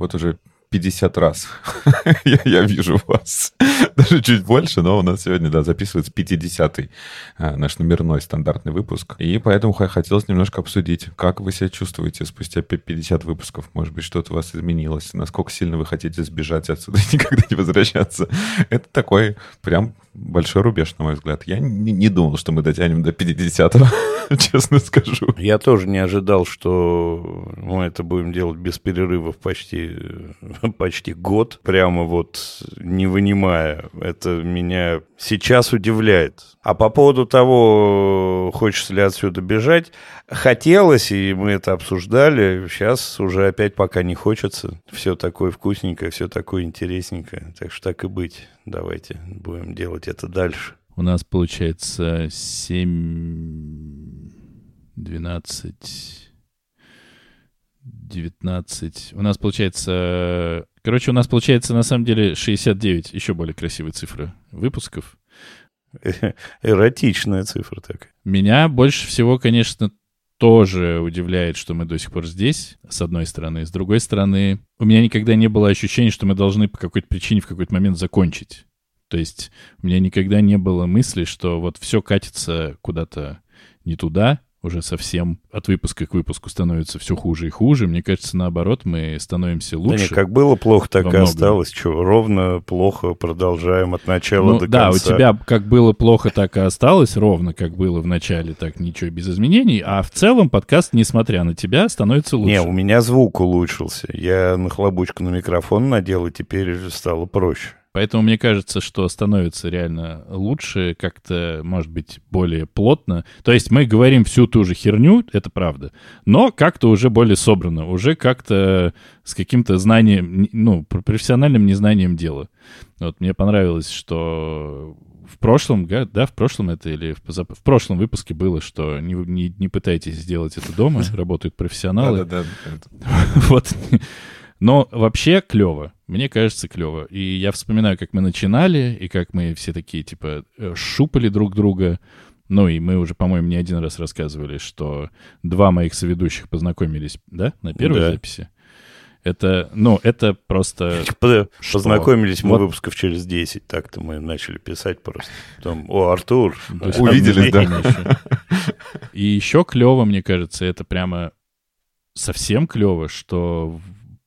Вот уже 50 раз я, я вижу вас. Даже чуть больше, но у нас сегодня, да, записывается 50-й а, наш номерной стандартный выпуск. И поэтому хотелось немножко обсудить, как вы себя чувствуете спустя 50 выпусков. Может быть, что-то у вас изменилось, насколько сильно вы хотите сбежать отсюда и никогда не возвращаться. Это такой прям большой рубеж, на мой взгляд. Я не, не думал, что мы дотянем до 50-го, честно скажу. Я тоже не ожидал, что мы это будем делать без перерывов почти, почти год, прямо вот не вынимая. Это меня сейчас удивляет. А по поводу того, хочется ли отсюда бежать, хотелось, и мы это обсуждали. Сейчас уже опять пока не хочется. Все такое вкусненькое, все такое интересненькое. Так что так и быть. Давайте будем делать это дальше. У нас получается 7, 12, 19. У нас получается... Короче, у нас получается на самом деле 69, еще более красивая цифра выпусков. Эротичная цифра такая. Меня больше всего, конечно, тоже удивляет, что мы до сих пор здесь, с одной стороны. С другой стороны, у меня никогда не было ощущения, что мы должны по какой-то причине в какой-то момент закончить. То есть у меня никогда не было мысли, что вот все катится куда-то не туда, уже совсем от выпуска к выпуску становится все хуже и хуже. Мне кажется, наоборот, мы становимся лучше. Да не, как было плохо, так и осталось. Что, ровно плохо продолжаем от начала ну, до да, конца. Да, у тебя как было плохо, так и осталось. Ровно как было в начале, так ничего без изменений. А в целом подкаст, несмотря на тебя, становится лучше. Не, у меня звук улучшился. Я нахлобучку на микрофон надел, и теперь стало проще. Поэтому мне кажется, что становится реально лучше, как-то, может быть, более плотно. То есть мы говорим всю ту же херню, это правда, но как-то уже более собрано, уже как-то с каким-то знанием, ну, профессиональным незнанием дела. Вот мне понравилось, что в прошлом, да, в прошлом это или в, позап... в прошлом выпуске было, что не, не, не пытайтесь сделать это дома, работают профессионалы. Да-да-да. Вот. Но вообще клево. Мне кажется, клево. И я вспоминаю, как мы начинали, и как мы все такие, типа, э, шупали друг друга. Ну, и мы уже, по-моему, не один раз рассказывали, что два моих соведущих познакомились, да, на первой да. записи. Это, ну, это просто... Познакомились мы вот. выпусков через 10, так-то мы начали писать просто. Потом, о, Артур. Увиделись, да. И еще клево, мне кажется, это прямо совсем клево, что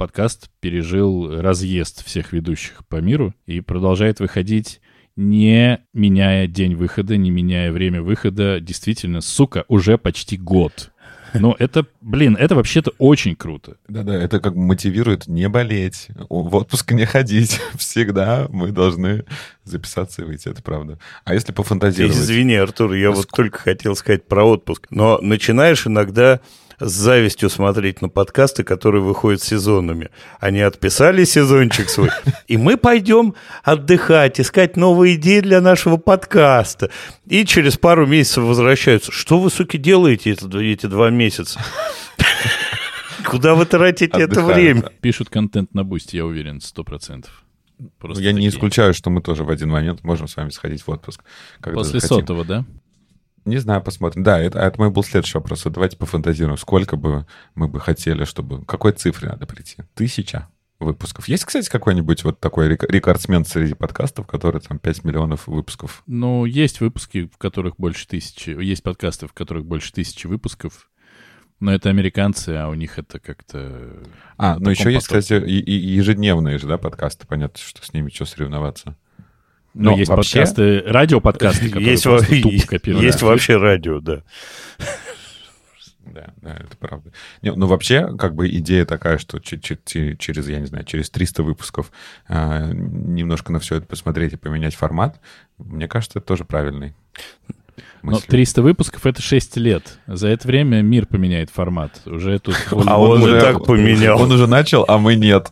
подкаст пережил разъезд всех ведущих по миру и продолжает выходить не меняя день выхода, не меняя время выхода. Действительно, сука, уже почти год. Но это, блин, это вообще-то очень круто. Да-да, это как мотивирует не болеть, в отпуск не ходить. Всегда мы должны записаться и выйти, это правда. А если пофантазировать... Извини, Артур, я вот только хотел сказать про отпуск. Но начинаешь иногда с завистью смотреть на подкасты, которые выходят сезонами. Они отписали сезончик свой, и мы пойдем отдыхать, искать новые идеи для нашего подкаста. И через пару месяцев возвращаются. Что вы, суки, делаете эти, два месяца? Куда вы тратите это время? Пишут контент на Boosty, я уверен, сто процентов. Просто я такие. не исключаю, что мы тоже в один момент можем с вами сходить в отпуск. После захотим. сотого, да? Не знаю, посмотрим. Да, это, это мой был следующий вопрос. Вот давайте пофантазируем, сколько бы мы бы хотели, чтобы... Какой цифре надо прийти? Тысяча выпусков. Есть, кстати, какой-нибудь вот такой рекордсмен среди подкастов, который там 5 миллионов выпусков? Ну, есть выпуски, в которых больше тысячи. Есть подкасты, в которых больше тысячи выпусков. Но это американцы, а у них это как-то... А, ну еще есть, кстати, и, и ежедневные же, да, подкасты. Понятно, что с ними что соревноваться. Но, Но есть вообще... подкасты, радиоподкасты, которые есть, просто тупо копируют. Есть вообще радио, да. Да, да, это правда. Не, ну, вообще, как бы идея такая, что через, я не знаю, через 300 выпусков э, немножко на все это посмотреть и поменять формат, мне кажется, это тоже правильный. Но 300 выпусков — это 6 лет. За это время мир поменяет формат. Уже тут... А он, уже так поменял. Он уже начал, а мы нет.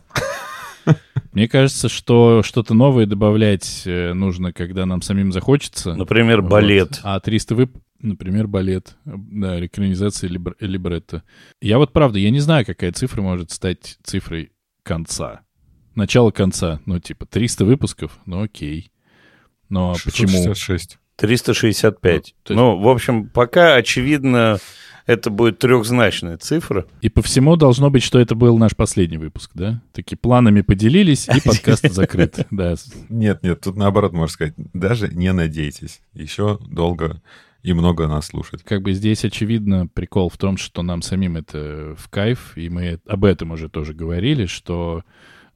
Мне кажется, что что-то новое добавлять э, нужно, когда нам самим захочется. Например, балет. Вот. А 300 вып... Например, балет. Да, экранизация либр... либретто. Я вот правда, я не знаю, какая цифра может стать цифрой конца. Начало конца. Ну, типа, 300 выпусков, ну окей. Но 666. почему... 365. Ну, есть- Ну, в общем, пока очевидно, это будет трехзначная цифра. И по всему должно быть, что это был наш последний выпуск, да? Такие планами поделились, и подкаст закрыт. Да. Нет, нет, тут наоборот можно сказать, даже не надейтесь. Еще долго и много нас слушать. Как бы здесь очевидно прикол в том, что нам самим это в кайф, и мы об этом уже тоже говорили, что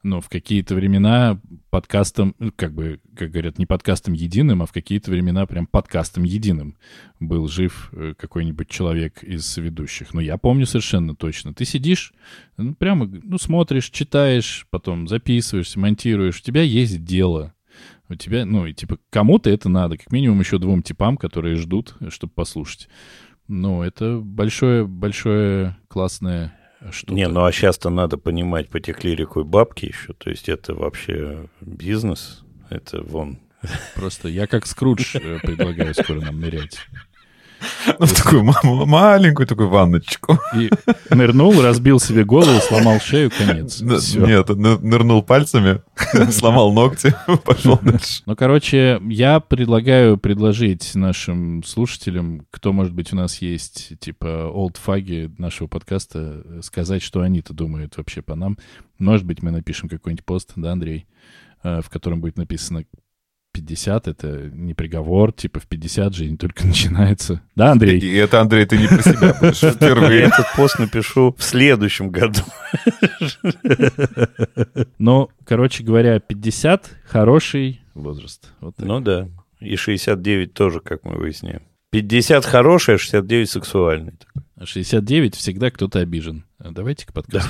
ну, в какие-то времена подкастом, ну, как бы, как говорят, не подкастом единым, а в какие-то времена прям подкастом единым был жив э, какой-нибудь человек из ведущих. Ну, я помню совершенно точно. Ты сидишь, ну, прямо, ну, смотришь, читаешь, потом записываешься, монтируешь, у тебя есть дело. У тебя, ну, и типа, кому-то это надо, как минимум еще двум типам, которые ждут, чтобы послушать. Ну, это большое, большое классное что-то. Не, ну а сейчас-то надо понимать, потекли рекой бабки еще. То есть это вообще бизнес. Это вон. Просто я как Скрудж э, предлагаю скоро нам нырять. Ну, в такую ма- маленькую такую ванночку. И нырнул, разбил себе голову, сломал шею, конец. Всё. Нет, ны- нырнул пальцами, сломал ногти, пошел дальше. Ну, короче, я предлагаю предложить нашим слушателям, кто, может быть, у нас есть, типа, олдфаги нашего подкаста, э, сказать, что они-то думают вообще по нам. Может быть, мы напишем какой-нибудь пост, да, Андрей, э, в котором будет написано 50, это не приговор, типа в 50 жизнь только начинается. Да, Андрей? И это, Андрей, ты не про себя будешь Я впервые. этот пост напишу в следующем году. Ну, короче говоря, 50 — хороший возраст. Вот. Ну да. И 69 тоже, как мы выясняем. 50 хороший, а 69 сексуальный. А 69 всегда кто-то обижен. А Давайте к подкасту.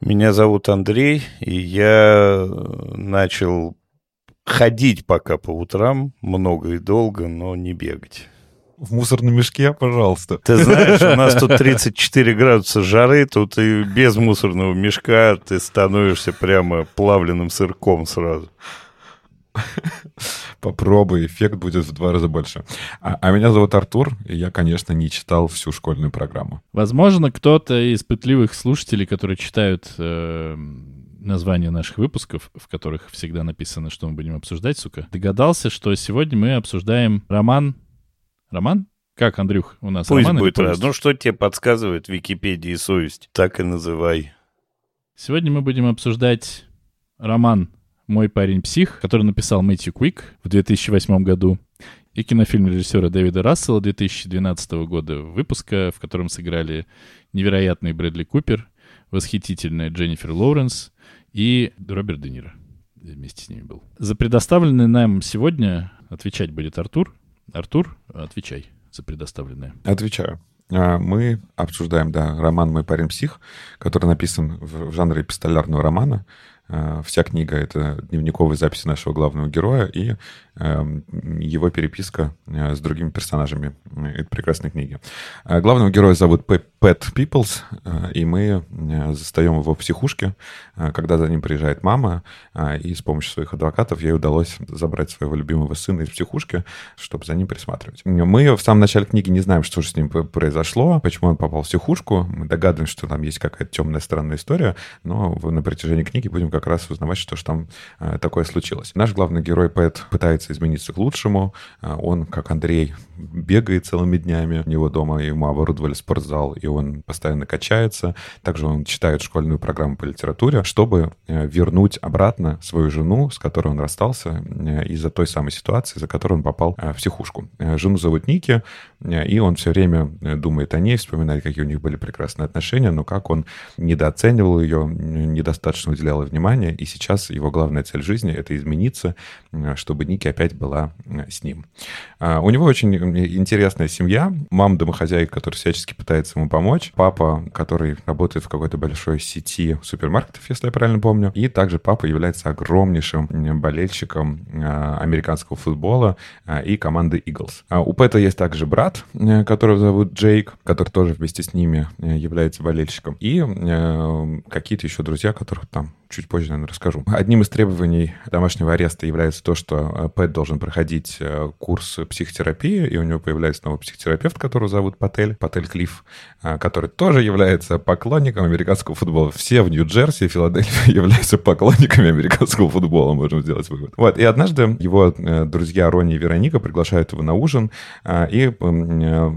Меня зовут Андрей, и я э, начал ходить пока по утрам, много и долго, но не бегать. В мусорном мешке, пожалуйста. Ты знаешь, у нас тут 34 градуса жары, тут и без мусорного мешка ты становишься прямо плавленным сырком сразу. Попробуй, эффект будет в два раза больше. А, а меня зовут Артур, и я, конечно, не читал всю школьную программу. Возможно, кто-то из пытливых слушателей, которые читают э, названия наших выпусков, в которых всегда написано, что мы будем обсуждать, сука, догадался, что сегодня мы обсуждаем роман... Роман? Как, Андрюх, у нас Пусть роман будет раз. Ну, что тебе подсказывает Википедия и совесть? Так и называй. Сегодня мы будем обсуждать роман «Мой парень псих», который написал Мэтью Куик в 2008 году, и кинофильм режиссера Дэвида Рассела 2012 года выпуска, в котором сыграли невероятный Брэдли Купер, восхитительная Дженнифер Лоуренс и Роберт Де Ниро вместе с ними был. За предоставленное нам сегодня отвечать будет Артур. Артур, отвечай за предоставленное. Отвечаю. А, Мы обсуждаем, да, роман «Мой парень псих», который написан в жанре эпистолярного романа. А, Вся книга — это дневниковые записи нашего главного героя и эм, его переписка э, с другими персонажами э, этой прекрасной книги. А Главного героя зовут Пэ- Пэт Пиплс, э, и мы э, застаем его в психушке, э, когда за ним приезжает мама, и с помощью своих адвокатов ей удалось забрать своего любимого сына из психушки, чтобы за ним присматривать. Мы в самом начале книги не знаем, что же с ним произошло, почему он попал в психушку. Мы догадываемся, что там есть какая-то темная странная история, но на протяжении книги будем как как раз узнавать, что же там э, такое случилось. Наш главный герой Пэт пытается измениться к лучшему. Э, он, как Андрей, бегает целыми днями. У него дома ему оборудовали спортзал, и он постоянно качается. Также он читает школьную программу по литературе, чтобы э, вернуть обратно свою жену, с которой он расстался из-за той самой ситуации, за которой он попал в психушку. Жену зовут Ники, и он все время думает о ней, вспоминает, какие у них были прекрасные отношения, но как он недооценивал ее, недостаточно уделял ей внимания, и сейчас его главная цель жизни — это измениться, чтобы Ники опять была с ним. А, У него очень интересная семья. Мама домохозяйка, которая всячески пытается ему помочь. Папа, который работает в какой-то большой сети супермаркетов, если я правильно помню. И также папа является огромнейшим болельщиком а, американского футбола а, и команды Eagles. У Пэта есть также брат, которого зовут Джейк, который тоже вместе с ними э, является болельщиком. И э, какие-то еще друзья, которых там чуть позже, наверное, расскажу. Одним из требований домашнего ареста является то, что э, Пэт должен проходить э, курс психотерапии, и у него появляется новый психотерапевт, которого зовут Патель, Патель Клифф, э, который тоже является поклонником американского футбола. Все в Нью-Джерси и Филадельфии являются поклонниками американского футбола, можем сделать вывод. Вот, и однажды его друзья Ронни и Вероника приглашают его на ужин и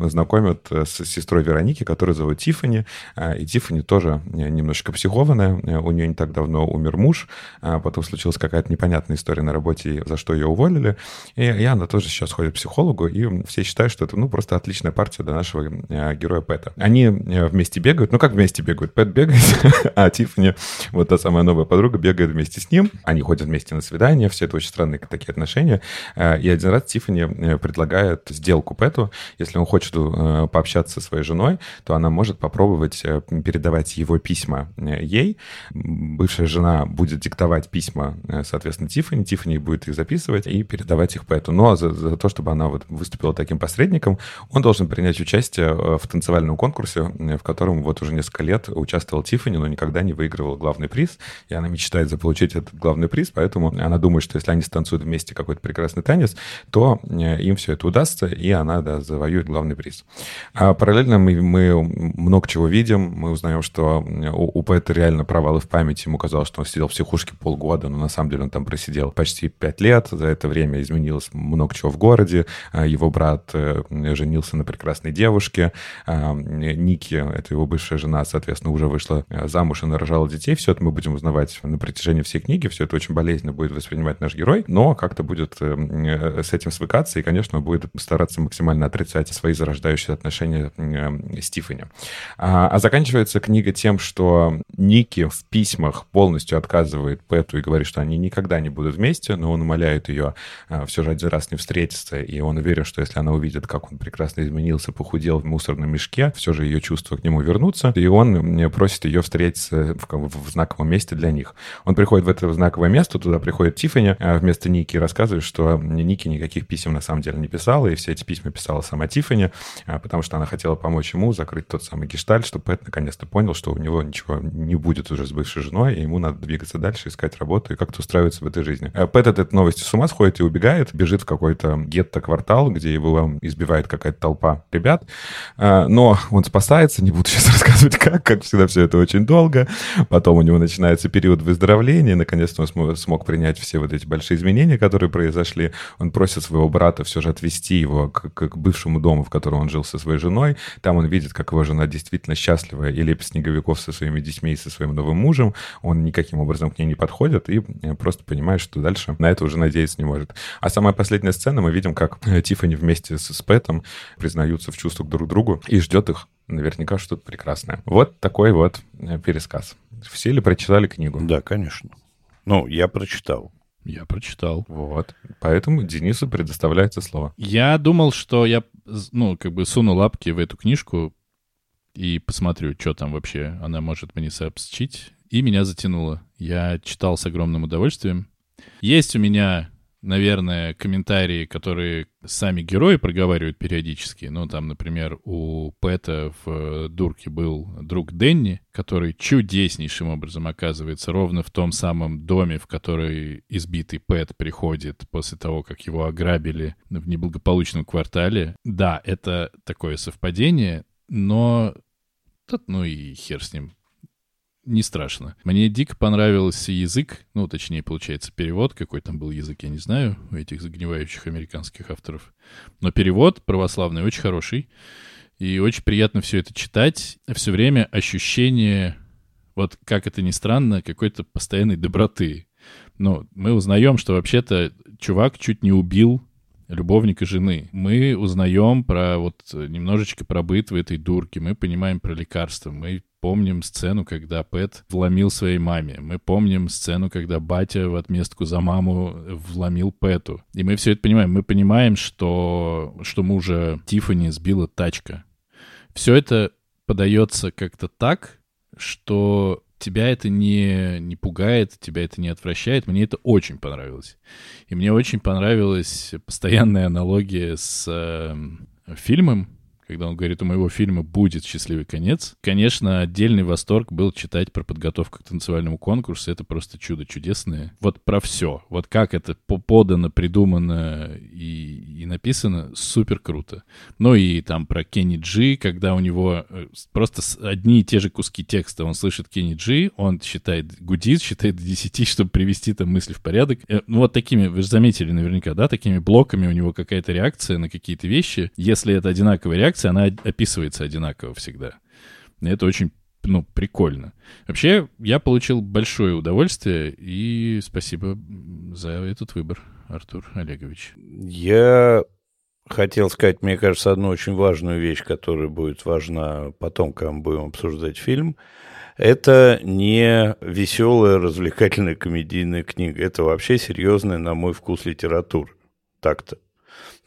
знакомят с сестрой Вероники, которую зовут Тиффани. Э, И Тиффани тоже немножечко психованная, у нее не так давно умер муж, а потом случилась какая-то непонятная история на работе, за что ее уволили, и, и она тоже сейчас ходит к психологу, и все считают, что это, ну, просто отличная партия для нашего э, героя Пэта. Они э, вместе бегают, ну, как вместе бегают? Пэт бегает, а Тиффани, вот та самая новая подруга, бегает вместе с ним, они ходят вместе на свидание, все это очень странные такие отношения, Э, и один раз Тиффани предлагает сделку Пэту, если он хочет пообщаться со своей женой, то она может попробовать передавать его письма ей, бывшая жена будет диктовать письма, э, соответственно, Тиффани, Тиффани будет их записывать и передавать их Пэту. Но за, за то, чтобы она вот выступила таким посредником, он должен принять участие э, в танцевальном конкурсе, э, в котором вот уже несколько лет участвовал Тиффани, но никогда не выигрывал главный приз, и она мечтает заполучить этот главный приз, поэтому она думает, что если они станцуют вместе какой-то прекрасный танец, то им все это удастся, и она, да, завоюет главный приз. А параллельно мы, мы много чего видим, мы узнаем, что у, у Пэта реально провалы в памяти, ему казалось, что он сидел в психушке полгода, но на самом деле он там просидел почти пять лет, за это время изменилось много чего в городе, А, его брат э, женился на прекрасной девушке, А, Ники, это его бывшая жена, соответственно, уже вышла э, замуж и нарожала детей, все это мы будем узнавать на протяжении всей книги, все это очень болезненно будет воспринимать наш герой, но как-то будет э, с этим свыкаться. И, конечно, будет стараться максимально отрицать свои зарождающиеся отношения с Тиффани. А, а заканчивается книга тем, что Ники в письмах полностью отказывает Пэту и говорит, что они никогда не будут вместе, но он умоляет ее а, все же один раз не встретиться, и он уверен, что если она увидит, как он прекрасно изменился, похудел в мусорном мешке, все же ее чувства к нему вернутся, и он э, просит ее встретиться в, в знаковом месте для них. Он приходит в это знаковое место, туда приходит Тиффани а, вместо Ники рассказывает, что Ники никаких писем на самом деле не писала, и все эти письма писала сама Тиффани, а, потому что она хотела помочь ему закрыть тот самый гештальт, чтобы Пэт наконец-то понял, что у него ничего не будет уже с бывшей женой, и ему надо двигаться дальше, искать работу и как-то устраиваться в этой жизни. А Пэт от этой новости с ума сходит и убегает, бежит в какой-то гетто-квартал, где его избивает какая-то толпа ребят, А, но он спасается, не буду сейчас рассказывать как, как всегда все это очень долго, потом у него начинается период выздоровления, наконец-то он смо- смог принять все вот эти большие изменения, которые произошли, он просит своего брата все же отвезти его к- к бывшему дому, в котором он жил со своей женой. Там он видит, как его жена действительно счастлива и лепит снеговиков со своими детьми и со своим новым мужем. Он никаким образом к ней не подходит и э, просто понимает, что дальше на это уже надеяться не может. А самая последняя сцена, мы видим, как э, Тиффани вместе с, с Пэтом признаются в чувствах друг к другу и ждет их наверняка что-то прекрасное. Вот такой вот э, пересказ. Все ли прочитали книгу? Да, конечно. Ну, я прочитал. Я прочитал. Вот. Поэтому Денису предоставляется слово. Я думал, что я, ну, как бы суну лапки в эту книжку и посмотрю, что там вообще она может мне сообщить. И меня затянуло. Я читал с огромным удовольствием. Есть у меня, наверное, комментарии, которые сами герои проговаривают периодически. Ну, там, например, у Пэта в «Дурке» был друг Денни, который чудеснейшим образом оказывается ровно в том самом доме, в который избитый Пэт приходит после того, как его ограбили в неблагополучном квартале. Да, это такое совпадение, но тут, ну и хер с ним. Не страшно. Мне дико понравился язык, ну, точнее, получается, перевод, какой там был язык, я не знаю, у этих загнивающих американских авторов. Но перевод православный очень хороший, и очень приятно все это читать. Все время ощущение, вот как это ни странно, какой-то постоянной доброты. Ну, мы узнаем, что вообще-то чувак чуть не убил любовника жены. Мы узнаем про вот немножечко про быт в этой дурке, мы понимаем про лекарства, мы помним сцену, когда Пэт вломил своей маме. Мы помним сцену, когда батя в отместку за маму вломил Пэту. И мы все это понимаем. Мы понимаем, что, что мужа Тифани сбила тачка. Все это подается как-то так, что тебя это не, не пугает, тебя это не отвращает. Мне это очень понравилось. И мне очень понравилась постоянная аналогия с э, фильмом когда он говорит, у моего фильма будет счастливый конец. Конечно, отдельный восторг был читать про подготовку к танцевальному конкурсу. Это просто чудо чудесное. Вот про все. Вот как это подано, придумано и, и написано, супер круто. Ну и там про Кенни Джи, когда у него э, просто одни и те же куски текста. Он слышит Кенни Джи, он считает, гудит, считает до 10, чтобы привести там мысли в порядок. Э, ну вот такими, вы же заметили наверняка, да, такими блоками у него какая-то реакция на какие-то вещи. Если это одинаковая реакция, реакция, она описывается одинаково всегда. И это очень ну, прикольно. Вообще, я получил большое удовольствие, и спасибо за этот выбор, Артур Олегович. Я хотел сказать, мне кажется, одну очень важную вещь, которая будет важна потом, когда мы будем обсуждать фильм. Это не веселая, развлекательная комедийная книга. Это вообще серьезная, на мой вкус, литература. Так-то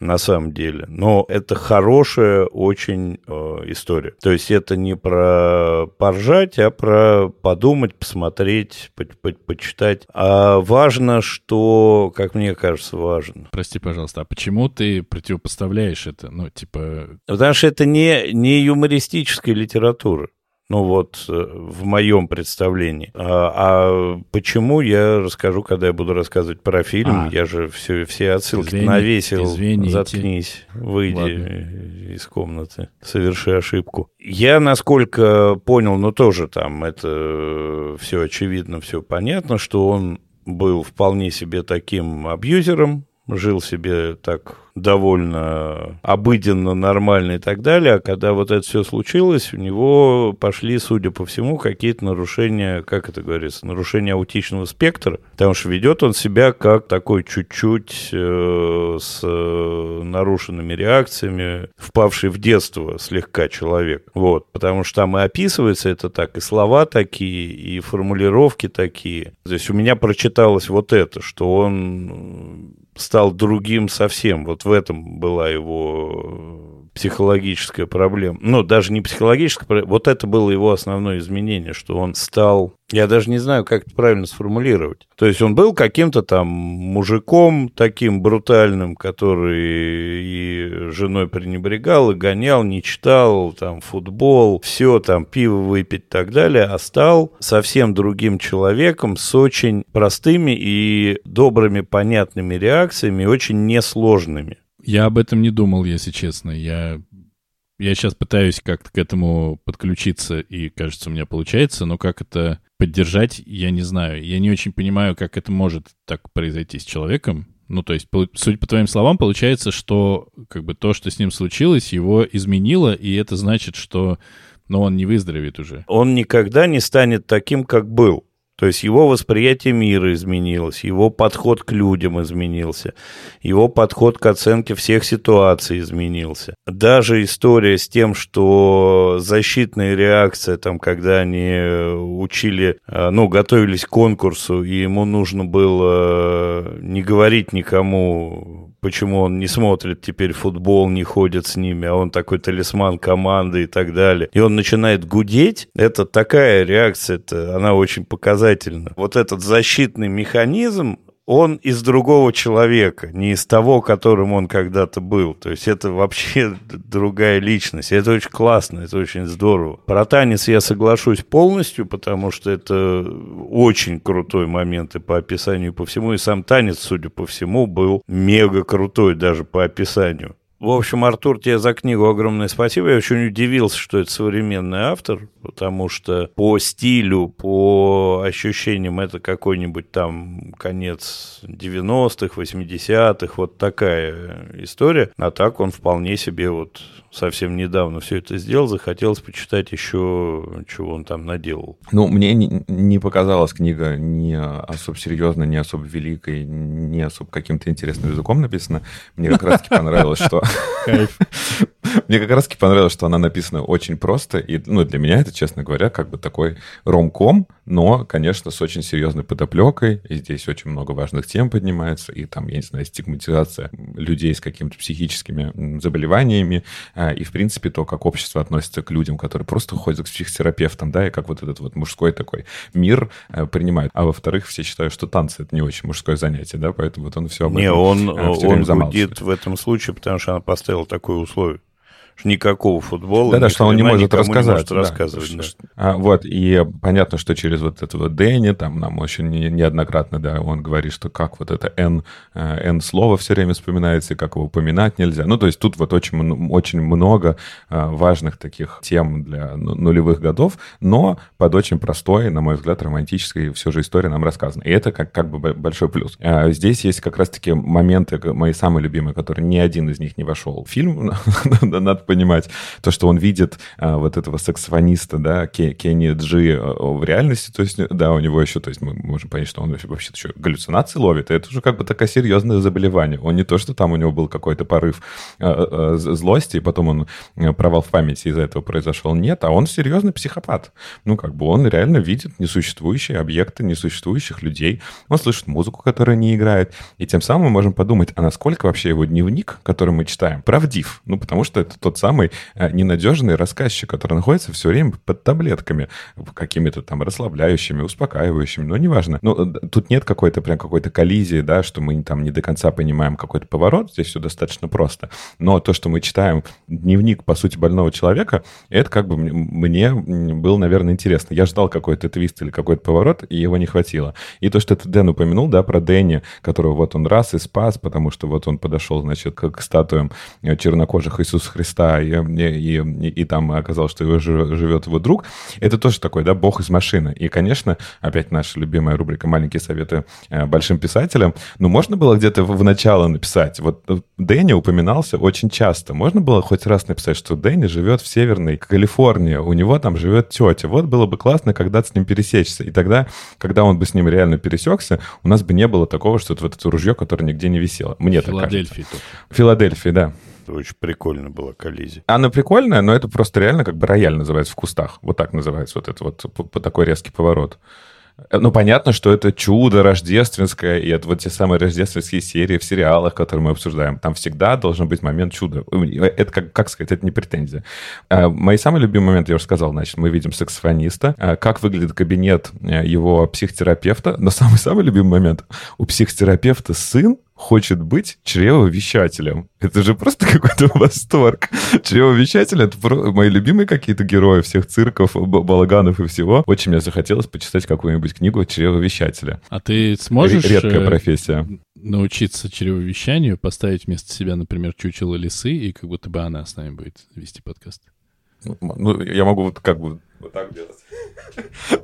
на самом деле. Но это хорошая очень э, история. То есть это не про поржать, а про подумать, посмотреть, по по почитать. А важно, что, как мне кажется, важно. Прости, пожалуйста, а почему ты противопоставляешь это? Ну, типа... Потому что это не, не юмористическая литература. Ну вот э, в моем представлении. А, а почему я расскажу, когда я буду рассказывать про фильм? А, я же все, все отсылки извини, навесил. Извините. Заткнись, выйди Ладно. из комнаты, соверши ошибку. Я, насколько понял, ну тоже там это все очевидно, все понятно, что он был вполне себе таким абьюзером, жил себе так довольно обыденно, нормально и так далее. А когда вот это все случилось, у него пошли, судя по всему, какие-то нарушения, как это говорится, нарушения аутичного спектра, потому что ведет он себя как такой чуть-чуть э, с э, нарушенными реакциями, впавший в детство слегка человек. Вот, потому что там и описывается это так, и слова такие, и формулировки такие. То есть у меня прочиталось вот это, что он стал другим совсем. Вот в этом была его психологическая проблема. Ну, даже не психологическая, вот это было его основное изменение, что он стал я даже не знаю, как это правильно сформулировать. То есть он был каким-то там мужиком таким брутальным, который и женой пренебрегал, и гонял, не читал, там, футбол, все, там, пиво выпить и так далее, а стал совсем другим человеком с очень простыми и добрыми, понятными реакциями, очень несложными. Я об этом не думал, если честно. Я я сейчас пытаюсь как-то к этому подключиться, и, кажется, у меня получается, но как это поддержать, я не знаю. Я не очень понимаю, как это может так произойти с человеком. Ну, то есть, судя по твоим словам, получается, что как бы то, что с ним случилось, его изменило, и это значит, что ну, он не выздоровеет уже. Он никогда не станет таким, как был. То есть его восприятие мира изменилось, его подход к людям изменился, его подход к оценке всех ситуаций изменился. Даже история с тем, что защитная реакция, там, когда они учили, э, ну, готовились к конкурсу, и ему нужно было э, не говорить никому почему он не смотрит теперь футбол, не ходит с ними, а он такой талисман команды и так далее. И он начинает гудеть. Это такая реакция, это, она очень показательна. Вот этот защитный механизм, он из другого человека, не из того, которым он когда-то был. То есть это вообще другая личность. Это очень классно, это очень здорово. Про танец я соглашусь полностью, потому что это очень крутой момент и по описанию, и по всему. И сам танец, судя по всему, был мега крутой даже по описанию. В общем, Артур, тебе за книгу огромное спасибо. Я очень удивился, что это современный автор, потому что по стилю, по ощущениям это какой-нибудь там конец 90-х, 80-х, вот такая история. А так он вполне себе вот совсем недавно все это сделал, захотелось почитать еще, чего он там наделал. Ну, мне не, не показалась книга не особо серьезной, не особо великой, не особо каким-то интересным языком написана. Мне как раз-таки понравилось, что... Safe Мне как раз-таки понравилось, что она написана очень просто. И, ну, для меня это, честно говоря, как бы такой ромком, но, конечно, с очень серьезной подоплекой. И здесь очень много важных тем поднимается. И там, я не знаю, стигматизация людей с какими-то психическими заболеваниями. А, и, в принципе, то, как общество относится к людям, которые просто ходят к психотерапевтам, да, и как вот этот вот мужской такой мир э, принимают. А во-вторых, все считают, что танцы — это не очень мужское занятие, да, поэтому вот он все об этом Не, он, э, он гудит в этом случае, потому что она поставила такое условие никакого футбола. Да-да, что он не может рассказать. Не может да. рассказывать да. А, вот, и понятно, что через вот этого Дэнни, там нам очень неоднократно, да, он говорит, что как вот это N, N слово все время вспоминается, и как его упоминать нельзя. Ну, то есть тут вот очень, очень много а, важных таких тем для нулевых годов, но под очень простой, на мой взгляд, романтической все же история нам рассказана. И это как, как бы большой плюс. А здесь есть как раз-таки моменты, мои самые любимые, которые ни один из них не вошел в фильм, надо понимать то, что он видит а, вот этого саксофониста, да, Кенни Джи э, в реальности, то есть, да, у него еще, то есть мы можем понять, что он вообще еще галлюцинации ловит, и это уже как бы такое серьезное заболевание. Он не то, что там у него был какой-то порыв а, а, злости, и потом он провал в памяти из-за этого произошел. Нет, а он серьезный психопат. Ну, как бы он реально видит несуществующие объекты, несуществующих людей. Он слышит музыку, которая не играет. И тем самым мы можем подумать, а насколько вообще его дневник, который мы читаем, правдив? Ну, потому что это тот самый э, ненадежный рассказчик, который находится все время под таблетками, какими-то там расслабляющими, успокаивающими, но неважно. Ну, э, тут нет какой-то прям какой-то коллизии, да, что мы там не до конца понимаем какой-то поворот, здесь все достаточно просто. Но то, что мы читаем дневник, по сути, больного человека, это как бы мне было, наверное, интересно. Я ждал какой-то твист или какой-то поворот, и его не хватило. И то, что это Дэн упомянул, да, про Дэнни, которого вот он раз и спас, потому что вот он подошел, значит, к статуям чернокожих Иисуса Христа, и, и, и, и там оказалось, что его живет его друг, это тоже такой, да, бог из машины. И, конечно, опять наша любимая рубрика «Маленькие советы э, большим писателям». Ну, можно было где-то в, в начало написать. Вот э, Дэнни упоминался очень часто. Можно было хоть раз написать, что Дэнни живет в Северной Калифорнии, у него там живет тетя. Вот было бы классно когда-то с ним пересечься. И тогда, когда он бы с ним реально пересекся, у нас бы не было такого, что это вот это ружье, которое нигде не висело. Мне так кажется. Филадельфии. Филадельфии, да. Очень прикольно была коллизия. Она прикольная, но это просто реально как бы рояль называется в кустах. Вот так называется вот это вот по, по такой резкий поворот. Ну, понятно, что это чудо рождественское, и это вот те самые рождественские серии в сериалах, которые мы обсуждаем. Там всегда должен быть момент чуда. Это, как, как сказать, это не претензия. А, мои самые любимые моменты, я уже сказал, значит, мы видим саксофониста, а, как выглядит кабинет э, его психотерапевта, но самый-самый любимый момент. У психотерапевта сын хочет быть чревовещателем. Это же просто какой-то восторг. Чревовещатель — это мои любимые какие-то герои всех цирков, балаганов и всего. Очень мне захотелось почитать какую-нибудь книгу чревовещателя. А ты сможешь... Редкая э, профессия. Научиться чревовещанию, поставить вместо себя, например, чучело лисы, и как будто бы она с нами будет вести подкаст. Ну, ну я могу вот как бы вот так делать.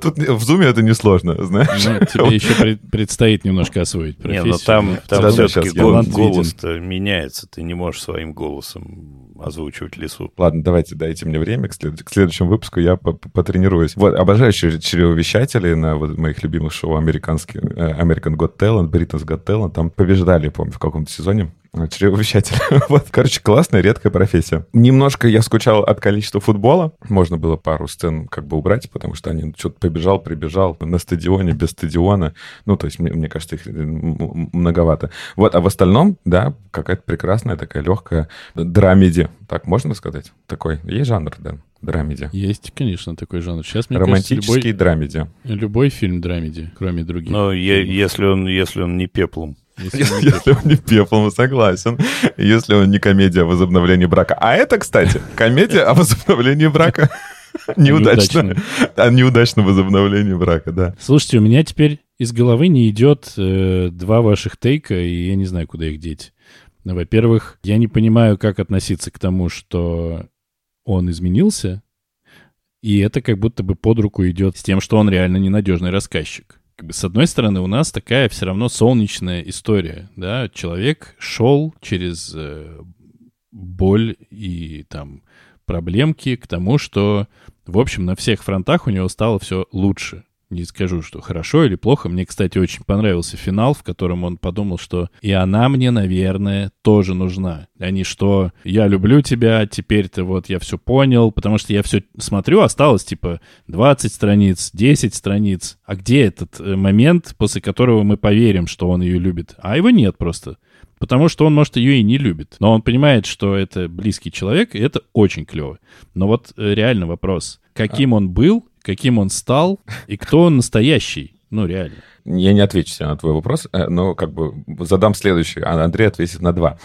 Тут в зуме это несложно, знаешь. Ну, тебе еще пред, предстоит немножко освоить профессию. Не, но там, там да, все-таки голос, голос-то меняется. Ты не можешь своим голосом озвучивать лесу. Ладно, давайте дайте мне время. К, след... к следующему выпуску я потренируюсь. Вот, обожаю чревовещателей на вот моих любимых шоу американских э, American Got Talent, Britain's Got Talent. Там побеждали, я помню, в каком-то сезоне чревовещатель. вот, короче, классная, редкая профессия. Немножко я скучал от количества футбола. Можно было пару сцен как бы убрать, потому что они что-то побежал, прибежал на стадионе, без стадиона. Ну, то есть, мне, мне кажется, их многовато. Вот, а в остальном, да, какая-то прекрасная такая легкая драмеди. Так можно сказать? Такой. Есть жанр, да? Драмеди. Есть, конечно, такой жанр. Сейчас, мне Романтический кажется, любой, драмеди. Любой фильм драмеди, кроме других. Но е- если, он, если он не пеплом. Если, если он не пеплом, согласен. Если он не комедия о возобновлении брака. А это, кстати, комедия о возобновлении брака. Неудачно. А неудачно возобновление брака, да. Слушайте, у меня теперь из головы не идет э, два ваших тейка, и я не знаю, куда их деть. Во-первых, я не понимаю, как относиться к тому, что он изменился, и это как будто бы под руку идет с тем, что он реально ненадежный рассказчик. Как бы, с одной стороны, у нас такая все равно солнечная история, да, человек шел через э, боль и там проблемки к тому, что, в общем, на всех фронтах у него стало все лучше не скажу, что хорошо или плохо. Мне, кстати, очень понравился финал, в котором он подумал, что и она мне, наверное, тоже нужна. А не что я люблю тебя, теперь-то вот я все понял, потому что я все смотрю, осталось типа 20 страниц, 10 страниц. А где этот э, момент, после которого мы поверим, что он ее любит? А его нет просто. Потому что он, может, ее и не любит. Но он понимает, что это близкий человек, и это очень клево. Но вот э, реально вопрос, каким он был каким он стал и кто он настоящий. Ну, реально. Я не отвечу себе на твой вопрос, э, но как бы задам следующий, а Андрей ответит на два.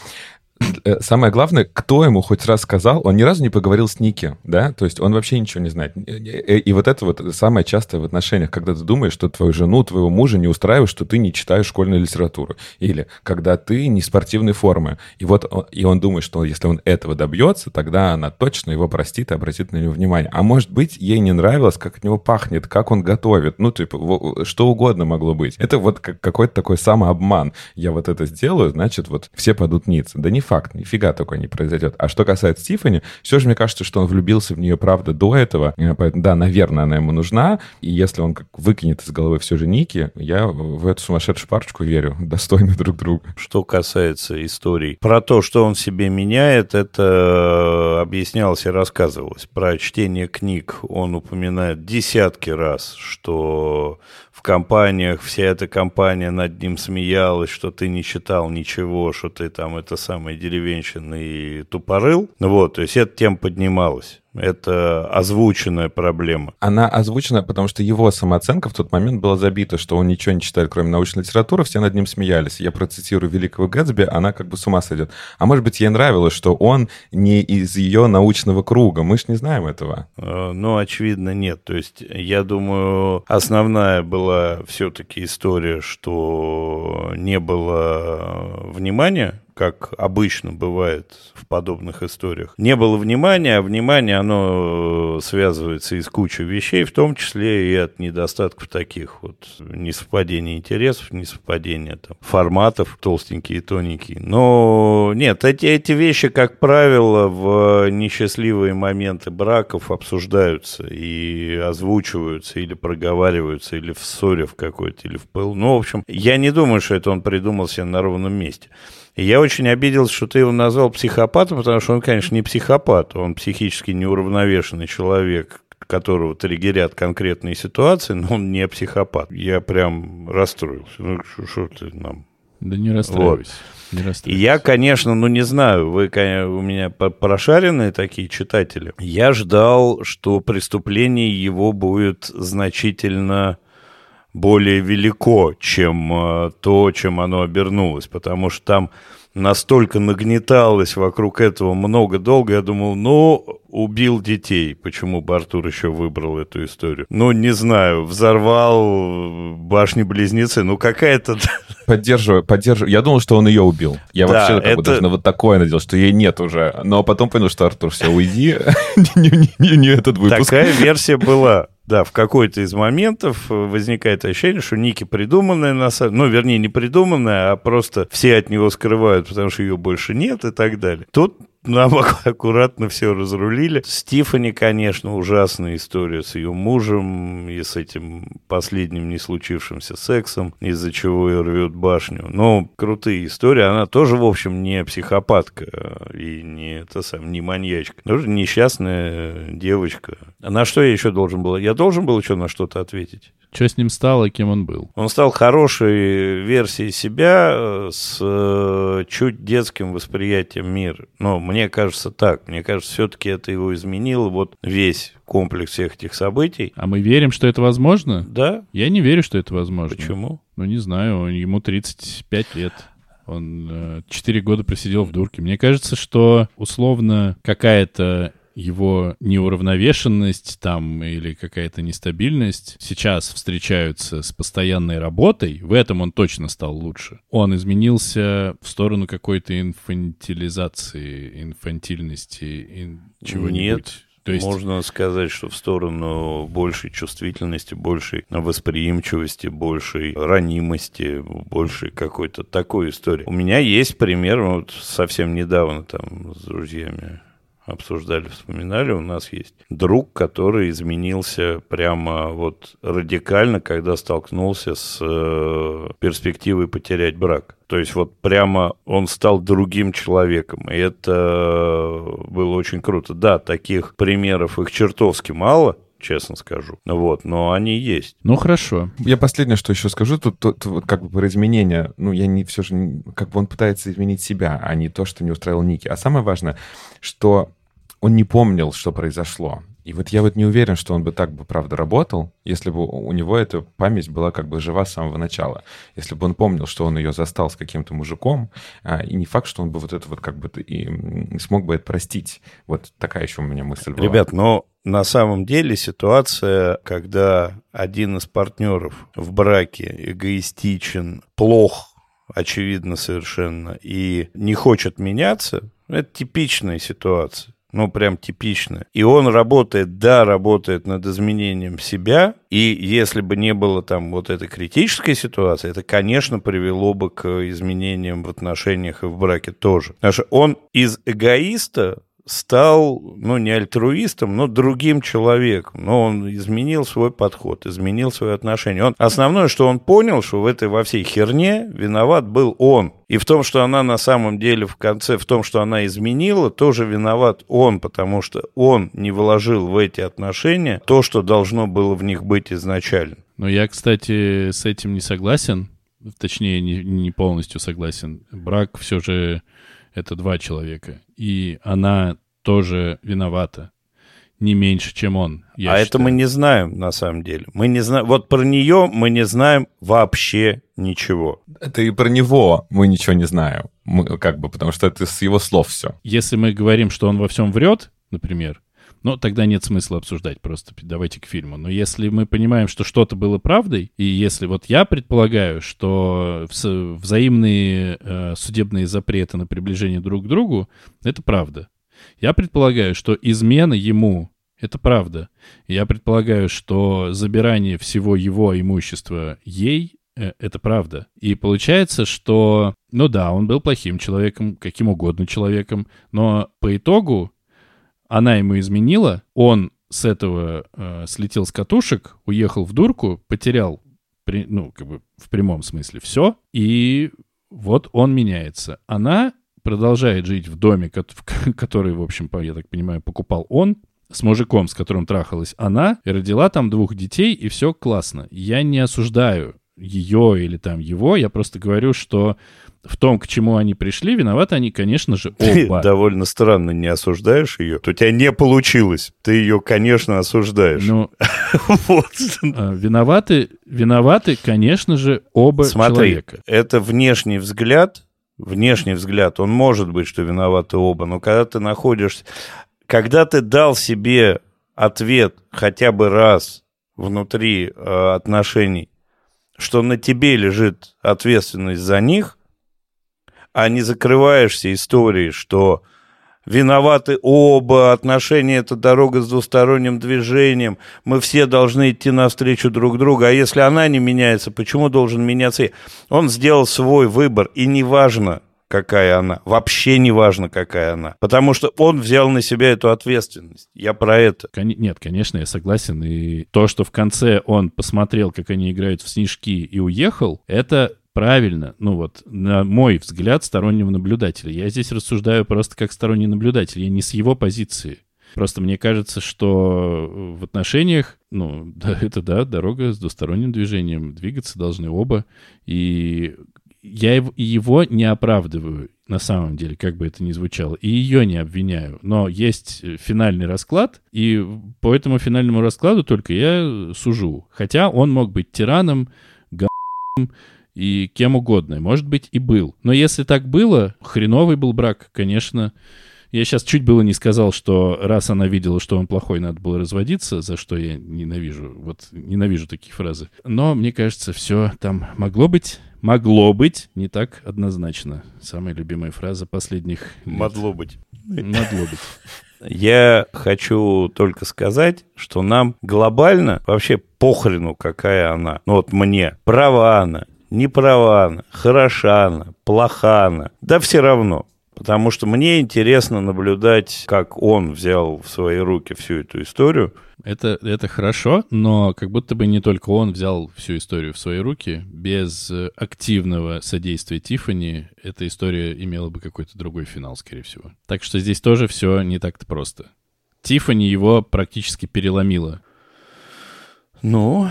Э, самое главное, кто ему хоть раз сказал, он ни разу не поговорил с Ники, да, то есть он вообще ничего не знает. И вот это вот самое частое в отношениях, когда ты думаешь, что твою жену, твоего мужа не устраивает, что ты не читаешь школьную литературу, или когда ты не спортивной формы, и вот он, и он думает, что если он этого добьется, тогда она точно его простит и обратит на него внимание. А может быть, ей не нравилось, как от него пахнет, как он готовит, ну, типа, что угодно могло быть. Это вот какой-то такой самообман. Я вот это сделаю, значит, вот все падут ниц. Да не факт, нифига такое не произойдет. А что касается Тиффани, все же мне кажется, что он влюбился в нее, правда, до этого. Поэтому, да, наверное, она ему нужна. И если он как выкинет из головы все же Ники, я в эту сумасшедшую парочку верю, достойны друг друга. Что касается историй про то, что он себе меняет, это объяснялось и рассказывалось. Про чтение книг он упоминает десятки раз, что компаниях, вся эта компания над ним смеялась, что ты не читал ничего, что ты там это самое деревенщина и тупорыл. Вот, то есть эта тема поднималась это озвученная проблема. Она озвучена, потому что его самооценка в тот момент была забита, что он ничего не читает, кроме научной литературы, все над ним смеялись. Я процитирую Великого Гэтсби, она как бы с ума сойдет. А может быть, ей нравилось, что он не из ее научного круга. Мы ж не знаем этого. Э, ну, очевидно, нет. То есть, я думаю, основная была все-таки история, что не было внимания как обычно бывает в подобных историях. Не было внимания, а внимание, оно э, связывается из кучи вещей, в том числе и от недостатков таких вот несовпадения интересов, несовпадения там, форматов, толстенькие и тоненькие. Но нет, эти, эти вещи, как правило, в несчастливые моменты браков обсуждаются и озвучиваются, или проговариваются, или в ссоре в какой-то, или в пыл. Ну, в общем, я не думаю, что это он придумал себе на ровном месте. И я очень обиделся, что ты его назвал психопатом, потому что он, конечно, не психопат, он психически неуравновешенный человек, которого триггерят конкретные ситуации, но он не психопат. Я прям расстроился. Ну, что ты нам... Да не расстраивайся. Вот. Не И я, конечно, ну не знаю, вы у меня прошаренные такие читатели. Я ждал, что преступление его будет значительно более велико, чем э, то, чем оно обернулось, потому что там настолько нагнеталось вокруг этого много долго, я думал, ну, убил детей. Почему бы Артур еще выбрал эту историю? Ну, не знаю, взорвал башни-близнецы, ну, какая-то... Поддерживаю, поддерживаю. Я думал, что он ее убил. Я да, вообще как это... бы даже на вот такое надел, что ей нет уже. Но потом понял, что Артур, все, уйди. Не этот выпуск. Такая версия была. Да, в какой-то из моментов э, возникает ощущение, что Ники придуманная, на самом... ну, вернее, не придуманная, а просто все от него скрывают, потому что ее больше нет и так далее. Тут нам аккуратно все разрулили. Стифани, конечно, ужасная история с ее мужем и с этим последним не случившимся сексом, из-за чего ее рвет башню. Но крутые истории. Она тоже, в общем, не психопатка и не, это сам, не маньячка. Тоже несчастная девочка. А на что я еще должен был? Я должен был еще на что-то ответить? Что с ним стало, кем он был? Он стал хорошей версией себя э, с э, чуть детским восприятием мира. Но мне кажется так. Мне кажется, все-таки это его изменило. Вот весь комплекс всех этих событий. А мы верим, что это возможно? Да. Я не верю, что это возможно. Почему? Ну, не знаю. Ему 35 лет. Он э, 4 года просидел в дурке. Мне кажется, что условно какая-то его неуравновешенность там или какая-то нестабильность сейчас встречаются с постоянной работой, в этом он точно стал лучше. Он изменился в сторону какой-то инфантилизации, инфантильности, ин... чего-нибудь. Нет, то есть... Можно сказать, что в сторону большей чувствительности, большей восприимчивости, большей ранимости, большей какой-то такой истории. У меня есть пример, вот совсем недавно там с друзьями обсуждали, вспоминали, у нас есть друг, который изменился прямо вот радикально, когда столкнулся с э, перспективой потерять брак. То есть вот прямо он стал другим человеком, и это было очень круто. Да, таких примеров их чертовски мало, честно скажу. Вот, но они есть. Ну, хорошо. Я последнее, что еще скажу, тут, тут вот как бы про изменения, ну, я не все же, как бы он пытается изменить себя, а не то, что не устраивал Ники. А самое важное, что он не помнил, что произошло. И вот я вот не уверен, что он бы так бы, правда, работал, если бы у него эта память была как бы жива с самого начала. Если бы он помнил, что он ее застал с каким-то мужиком, а, и не факт, что он бы вот это вот как бы и смог бы это простить. Вот такая еще у меня мысль была. Ребят, но на самом деле ситуация, когда один из партнеров в браке эгоистичен, плох, очевидно совершенно, и не хочет меняться, это типичная ситуация ну, прям типично. И он работает, да, работает над изменением себя, и если бы не было там вот этой критической ситуации, это, конечно, привело бы к изменениям в отношениях и в браке тоже. Потому что он из эгоиста стал, ну, не альтруистом, но другим человеком. Но он изменил свой подход, изменил свое отношение. Он, основное, что он понял, что в этой во всей херне виноват был он. И в том, что она на самом деле в конце, в том, что она изменила, тоже виноват он, потому что он не вложил в эти отношения то, что должно было в них быть изначально. Но я, кстати, с этим не согласен. Точнее, не, не полностью согласен. Брак все же это два человека. И она тоже виновата. Не меньше, чем он. а считаю. это мы не знаем, на самом деле. Мы не знаем. Вот про нее мы не знаем вообще ничего. Это и про него мы ничего не знаем. Мы, как бы, потому что это с его слов все. Если мы говорим, что он во всем врет, например, ну, тогда нет смысла обсуждать, просто давайте к фильму. Но если мы понимаем, что что-то было правдой, и если вот я предполагаю, что взаимные э, судебные запреты на приближение друг к другу — это правда. Я предполагаю, что измена ему — это правда. Я предполагаю, что забирание всего его имущества ей э, это правда. И получается, что, ну да, он был плохим человеком, каким угодно человеком, но по итогу она ему изменила, он с этого э, слетел с катушек, уехал в дурку, потерял, при, ну, как бы в прямом смысле все, и вот он меняется. Она продолжает жить в доме, который, в общем, я так понимаю, покупал он, с мужиком, с которым трахалась она, и родила там двух детей, и все классно. Я не осуждаю ее или там его, я просто говорю, что в том, к чему они пришли, виноваты они, конечно же, оба. Ты довольно странно не осуждаешь ее. То у тебя не получилось. Ты ее, конечно, осуждаешь. Ну, вот. А, виноваты, виноваты, конечно же, оба Смотри, человека. это внешний взгляд, внешний взгляд, он может быть, что виноваты оба, но когда ты находишься... Когда ты дал себе ответ хотя бы раз внутри э, отношений, что на тебе лежит ответственность за них, а не закрываешься историей, что виноваты оба, отношения — это дорога с двусторонним движением, мы все должны идти навстречу друг другу, а если она не меняется, почему должен меняться? Он сделал свой выбор, и неважно, какая она, вообще не важно, какая она, потому что он взял на себя эту ответственность. Я про это. Кон- нет, конечно, я согласен, и то, что в конце он посмотрел, как они играют в снежки и уехал, это правильно, ну вот, на мой взгляд, стороннего наблюдателя. Я здесь рассуждаю просто как сторонний наблюдатель, я не с его позиции. Просто мне кажется, что в отношениях, ну, да, это да, дорога с двусторонним движением, двигаться должны оба. И я его не оправдываю, на самом деле, как бы это ни звучало, и ее не обвиняю. Но есть финальный расклад, и по этому финальному раскладу только я сужу. Хотя он мог быть тираном, г***ом, и кем угодно. Может быть, и был. Но если так было, хреновый был брак, конечно, Я сейчас чуть было не сказал, что раз она видела, что он плохой, надо было разводиться, за что я ненавижу. Вот ненавижу такие фразы. Но мне кажется, все там могло быть, могло быть не так однозначно. Самая любимая фраза последних лет. Могло быть. Могло быть. Я хочу только сказать, что нам глобально вообще похрену, какая она. Ну вот мне. Права она, не права она, хороша она, плоха она. Да все равно. Потому что мне интересно наблюдать, как он взял в свои руки всю эту историю. Это, это хорошо, но как будто бы не только он взял всю историю в свои руки. Без э, активного содействия Тифани эта история имела бы какой-то другой финал, скорее всего. Так что здесь тоже все не так-то просто. Тифани его практически переломила. Ну,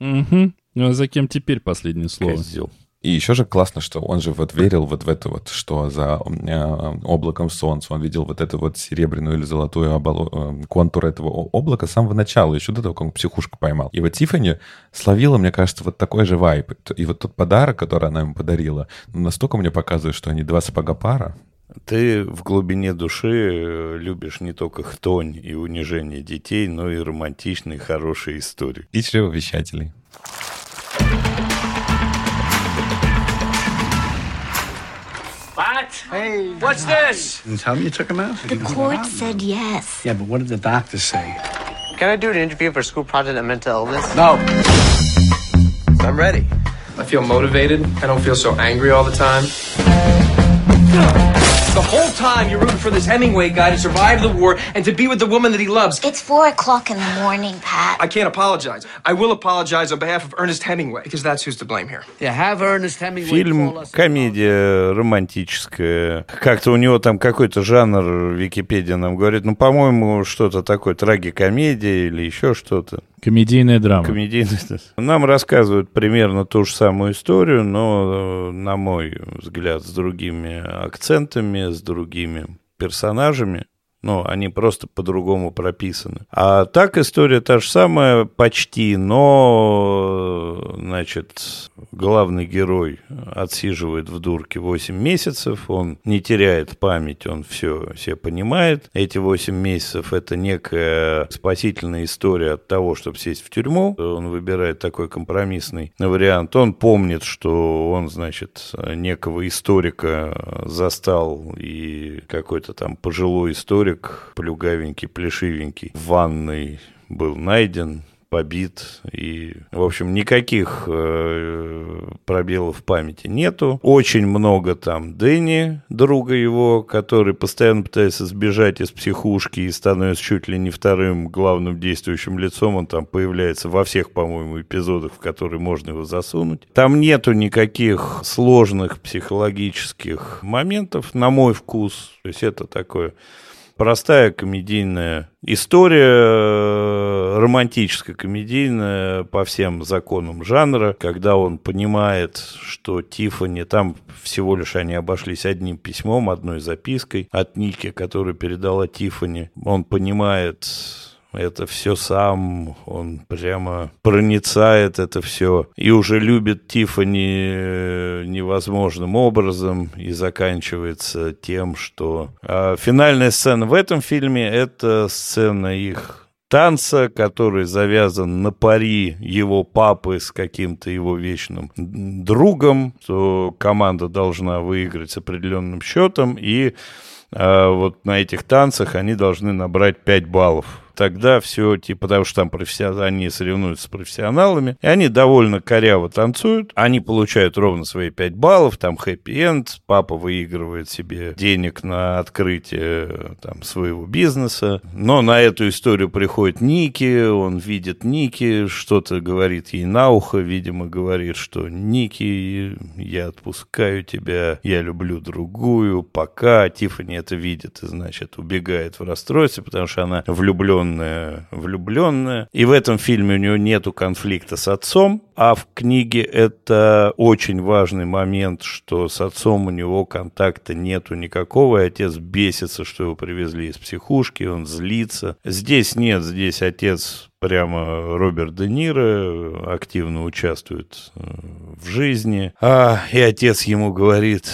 Угу. Ну а за кем теперь последнее слово? козел. И еще же классно, что он же вот верил вот в это вот, что за э, облаком солнца он видел вот эту вот серебряную или золотую оболо- э, контур этого облака с самого начала, еще до того, как он психушку поймал. И вот Тиффани словила, мне кажется, вот такой же вайп. И вот тот подарок, который она ему подарила, ну, настолько мне показывает, что они два сапога пара. Ты в глубине души э, любишь не только хтонь и унижение детей, но и романтичные, хорошие истории. И чревовещателей. Hey. What's this? Didn't tell me you took him out? The court said yes. Yeah, but what did the doctor say? Can I do an interview for a school project on mental illness? No. I'm ready. I feel motivated. I don't feel so angry all the time. The whole time you're rooting for this Hemingway guy to survive the war and to be with the woman that he loves. It's four o'clock in the morning, Pat. I can't apologize. I will apologize on behalf of Ernest Hemingway because that's who's to blame here. Yeah, have Ernest Hemingway Фильм комедия романтическая. Как-то у него там какой-то жанр, Википедия нам говорит, ну, по-моему, что-то такое, трагикомедия или еще что-то. Комедийная драма. Комедийный. Нам рассказывают примерно ту же самую историю, но, э, на мой взгляд, с другими акцентами, с другими персонажами. Ну, они просто по-другому прописаны. А так история та же самая почти, но, значит, главный герой отсиживает в дурке 8 месяцев, он не теряет память, он все, все понимает. Эти 8 месяцев — это некая спасительная история от того, чтобы сесть в тюрьму. Он выбирает такой компромиссный вариант. Он помнит, что он, значит, некого историка застал, и какой-то там пожилой историк, плюгавенький, плешивенький, в ванной был найден, побит. И, в общем, никаких э, пробелов в памяти нету. Очень много там Дэнни, друга его, который постоянно пытается сбежать из психушки и становится чуть ли не вторым главным действующим лицом. Он там появляется во всех, по-моему, эпизодах, в которые можно его засунуть. Там нету никаких сложных психологических моментов, на мой вкус. То есть это такое простая комедийная история, романтическая комедийная по всем законам жанра, когда он понимает, что Тиффани, там всего лишь они обошлись одним письмом, одной запиской от Ники, которую передала Тиффани. Он понимает это все сам, он прямо проницает это все и уже любит Тиффани э, невозможным образом и заканчивается тем, что а, финальная сцена в этом фильме это сцена их танца, который завязан на пари его папы с каким-то его вечным другом, то команда должна выиграть с определенным счетом, и а, вот на этих танцах они должны набрать 5 баллов тогда все, типа, потому что там профессион... они соревнуются с профессионалами, и они довольно коряво танцуют, они получают ровно свои 5 баллов, там хэппи-энд, папа выигрывает себе денег на открытие там, своего бизнеса, но на эту историю приходит Ники, он видит Ники, что-то говорит ей на ухо, видимо, говорит, что Ники, я отпускаю тебя, я люблю другую, пока Тиффани это видит, и, значит, убегает в расстройстве, потому что она влюбленная влюбленная, влюбленная. И в этом фильме у нее нету конфликта с отцом, а в книге это очень важный момент, что с отцом у него контакта нету никакого, и отец бесится, что его привезли из психушки, он злится. Здесь нет, здесь отец прямо Роберт Де Ниро активно участвует э, в жизни. А, и отец ему говорит,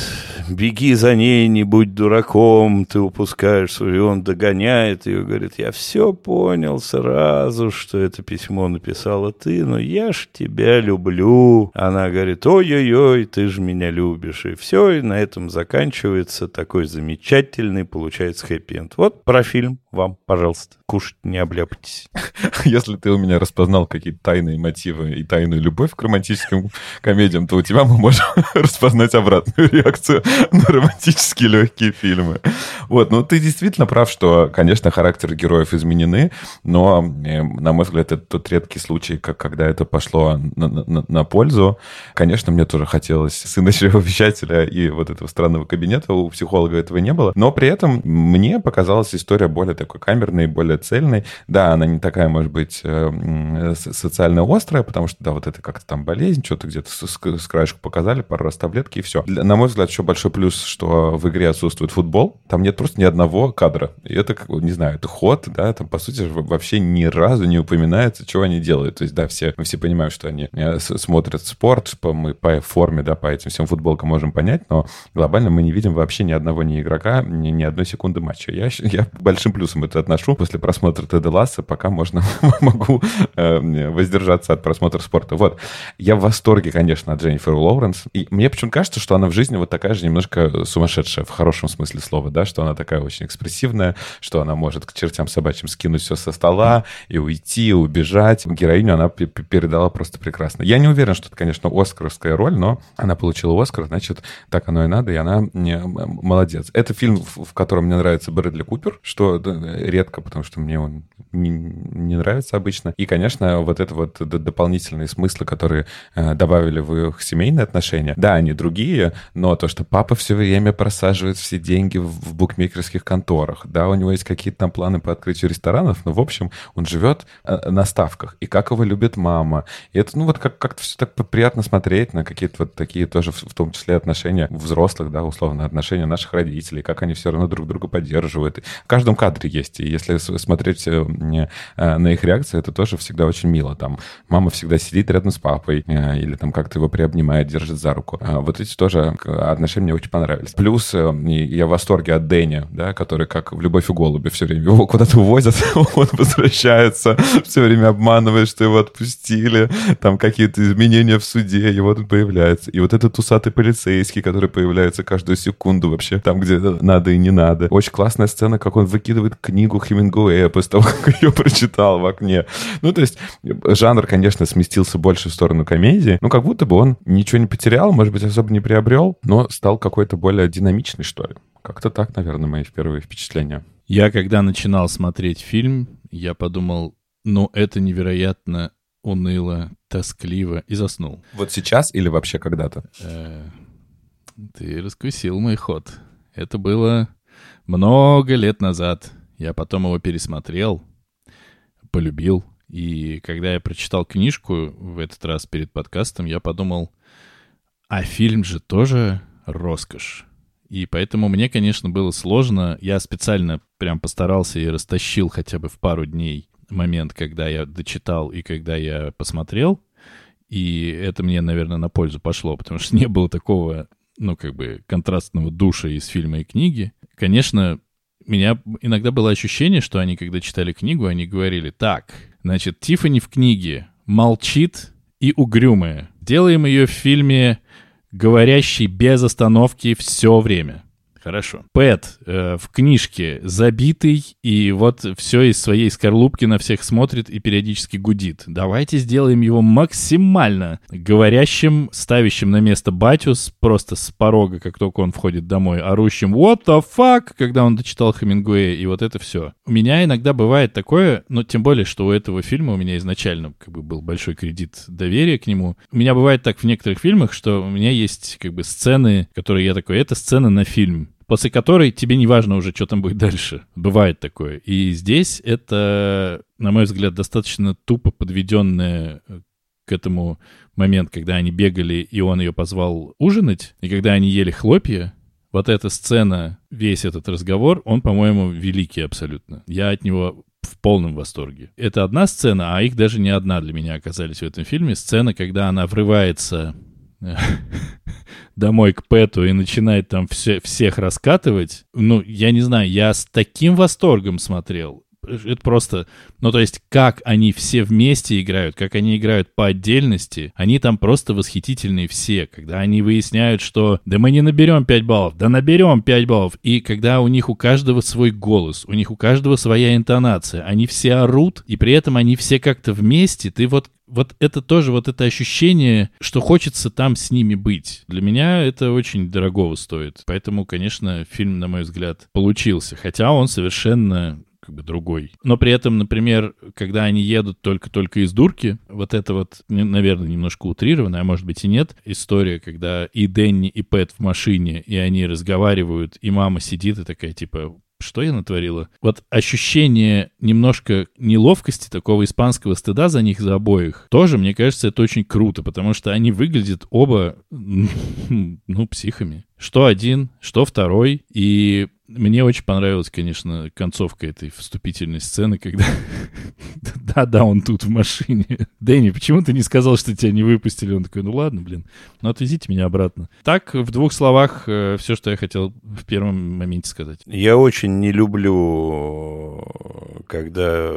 беги за ней, не будь дураком, ты упускаешь свой... И он догоняет ее, говорит, я все понял сразу, что это письмо написала ты, но я ж тебя люблю. Она говорит, ой-ой-ой, ты же меня любишь. И все, и на этом заканчивается такой замечательный, получается, хэппи-энд. Вот про фильм вам, пожалуйста, кушать не обляпайтесь. Если ты у меня распознал какие-то тайные мотивы и тайную любовь к романтическим комедиям, то у тебя мы можем распознать обратную реакцию на романтические легкие фильмы. Вот, ну ты действительно прав, что, конечно, характеры героев изменены, но, э, на мой взгляд, это тот редкий случай, как, когда это пошло на, на, на пользу. Конечно, мне тоже хотелось сына чревовещателя и вот этого странного кабинета, у психолога этого не было, но при этом мне показалась история более такой камерной, более цельной. Да, она не такая, может быть, э, социально острая, потому что, да, вот это как-то там болезнь, что-то где-то с, с краешку показали, пару раз таблетки и все. На мой взгляд, еще большой плюс, что в игре отсутствует футбол. Там нет просто ни одного кадра. И это, не знаю, это ход, да, там, по сути, вообще ни разу не упоминается, что они делают. То есть, да, все, мы все понимаем, что они э, смотрят спорт, по, мы по форме, да, по этим всем футболкам можем понять, но глобально мы не видим вообще ни одного ни игрока, ни, ни одной секунды матча. Я, я большим плюсом это отношу. После просмотра Теда Ласса пока можно, могу э, воздержаться от просмотра спорта. Вот. Я в восторге, конечно, от Дженнифер Лоуренс. И мне почему-то кажется, что она в жизни вот такая же немножко сумасшедшая, в хорошем смысле слова, да, что она такая очень экспрессивная, что она может к чертям собачьим скинуть все со стола и уйти, и убежать. Героиню она передала просто прекрасно. Я не уверен, что это, конечно, оскаровская роль, но она получила Оскар, значит, так оно и надо, и она молодец. Это фильм, в котором мне нравится Брэдли Купер, что редко, потому что мне он не, не нравится обычно. И, конечно, вот это вот дополнительные смыслы, которые э, добавили в их семейные отношения. Да, они другие, но то, что папа все время просаживает все деньги в, букмекерских конторах, да, у него есть какие-то там планы по открытию ресторанов, но, в общем, он живет э, на ставках. И как его любит мама. И это, ну, вот как- как-то все так приятно смотреть на какие-то вот такие тоже, в, том числе, отношения взрослых, да, условно, отношения наших родителей, как они все равно друг друга поддерживают. В каждом кадре есть. И если смотреть э, э, на их реакции, это тоже всегда очень мило. Там мама всегда сидит рядом с папой или там как-то его приобнимает, держит за руку. А вот эти тоже отношения мне очень понравились. Плюс я в восторге от Дэни, да, который как в «Любовь и голуби» все время его куда-то увозят, он возвращается, все время обманывает, что его отпустили, там какие-то изменения в суде, и вот он появляется. И вот этот усатый полицейский, который появляется каждую секунду вообще, там, где надо и не надо. Очень классная сцена, как он выкидывает книгу Хемингуэя после того, как ее прочитал в окне. Ну, то есть жанр, конечно, сместился больше в сторону комедии, но как будто бы он ничего не потерял, может быть, особо не приобрел, но стал какой-то более динамичный, что ли. Как-то так, наверное, мои первые впечатления. Я, когда начинал смотреть фильм, я подумал, ну, это невероятно уныло, тоскливо, и заснул. Вот сейчас или вообще когда-то? Э, ты раскусил мой ход. Это было много лет назад. Я потом его пересмотрел, полюбил. И когда я прочитал книжку в этот раз перед подкастом, я подумал, а фильм же тоже роскошь. И поэтому мне, конечно, было сложно. Я специально прям постарался и растащил хотя бы в пару дней момент, когда я дочитал и когда я посмотрел. И это мне, наверное, на пользу пошло, потому что не было такого, ну, как бы, контрастного душа из фильма и книги. Конечно, меня иногда было ощущение, что они, когда читали книгу, они говорили, так, значит, Тиффани в книге молчит и угрюмая. Делаем ее в фильме говорящий без остановки все время. Хорошо. Пэт э, в книжке забитый, и вот все из своей скорлупки на всех смотрит и периодически гудит. Давайте сделаем его максимально говорящим, ставящим на место Батюс, просто с порога, как только он входит домой, орущим «What the fuck?», когда он дочитал Хемингуэя, и вот это все. У меня иногда бывает такое, но тем более, что у этого фильма у меня изначально как бы был большой кредит доверия к нему. У меня бывает так в некоторых фильмах, что у меня есть как бы сцены, которые я такой, это сцена на фильм после которой тебе не важно уже, что там будет дальше. Бывает такое. И здесь это, на мой взгляд, достаточно тупо подведенное к этому момент, когда они бегали, и он ее позвал ужинать, и когда они ели хлопья, вот эта сцена, весь этот разговор, он, по-моему, великий абсолютно. Я от него в полном восторге. Это одна сцена, а их даже не одна для меня оказались в этом фильме. Сцена, когда она врывается домой к Пэту и начинает там все, всех раскатывать, ну, я не знаю, я с таким восторгом смотрел это просто, ну то есть как они все вместе играют, как они играют по отдельности, они там просто восхитительные все, когда они выясняют, что да мы не наберем 5 баллов, да наберем 5 баллов, и когда у них у каждого свой голос, у них у каждого своя интонация, они все орут, и при этом они все как-то вместе, ты вот вот это тоже вот это ощущение, что хочется там с ними быть. Для меня это очень дорогого стоит. Поэтому, конечно, фильм, на мой взгляд, получился. Хотя он совершенно как бы другой. Но при этом, например, когда они едут только-только из дурки, вот это вот, наверное, немножко утрированная, а может быть и нет, история, когда и Дэнни, и Пэт в машине, и они разговаривают, и мама сидит и такая, типа, что я натворила? Вот ощущение немножко неловкости, такого испанского стыда за них, за обоих, тоже, мне кажется, это очень круто, потому что они выглядят оба, ну, психами. Что один, что второй, и мне очень понравилась, конечно, концовка этой вступительной сцены, когда... Да-да, он тут в машине. Дэнни, почему ты не сказал, что тебя не выпустили? Он такой, ну ладно, блин, ну отвезите меня обратно. Так, в двух словах, э, все, что я хотел в первом моменте сказать. Я очень не люблю, когда,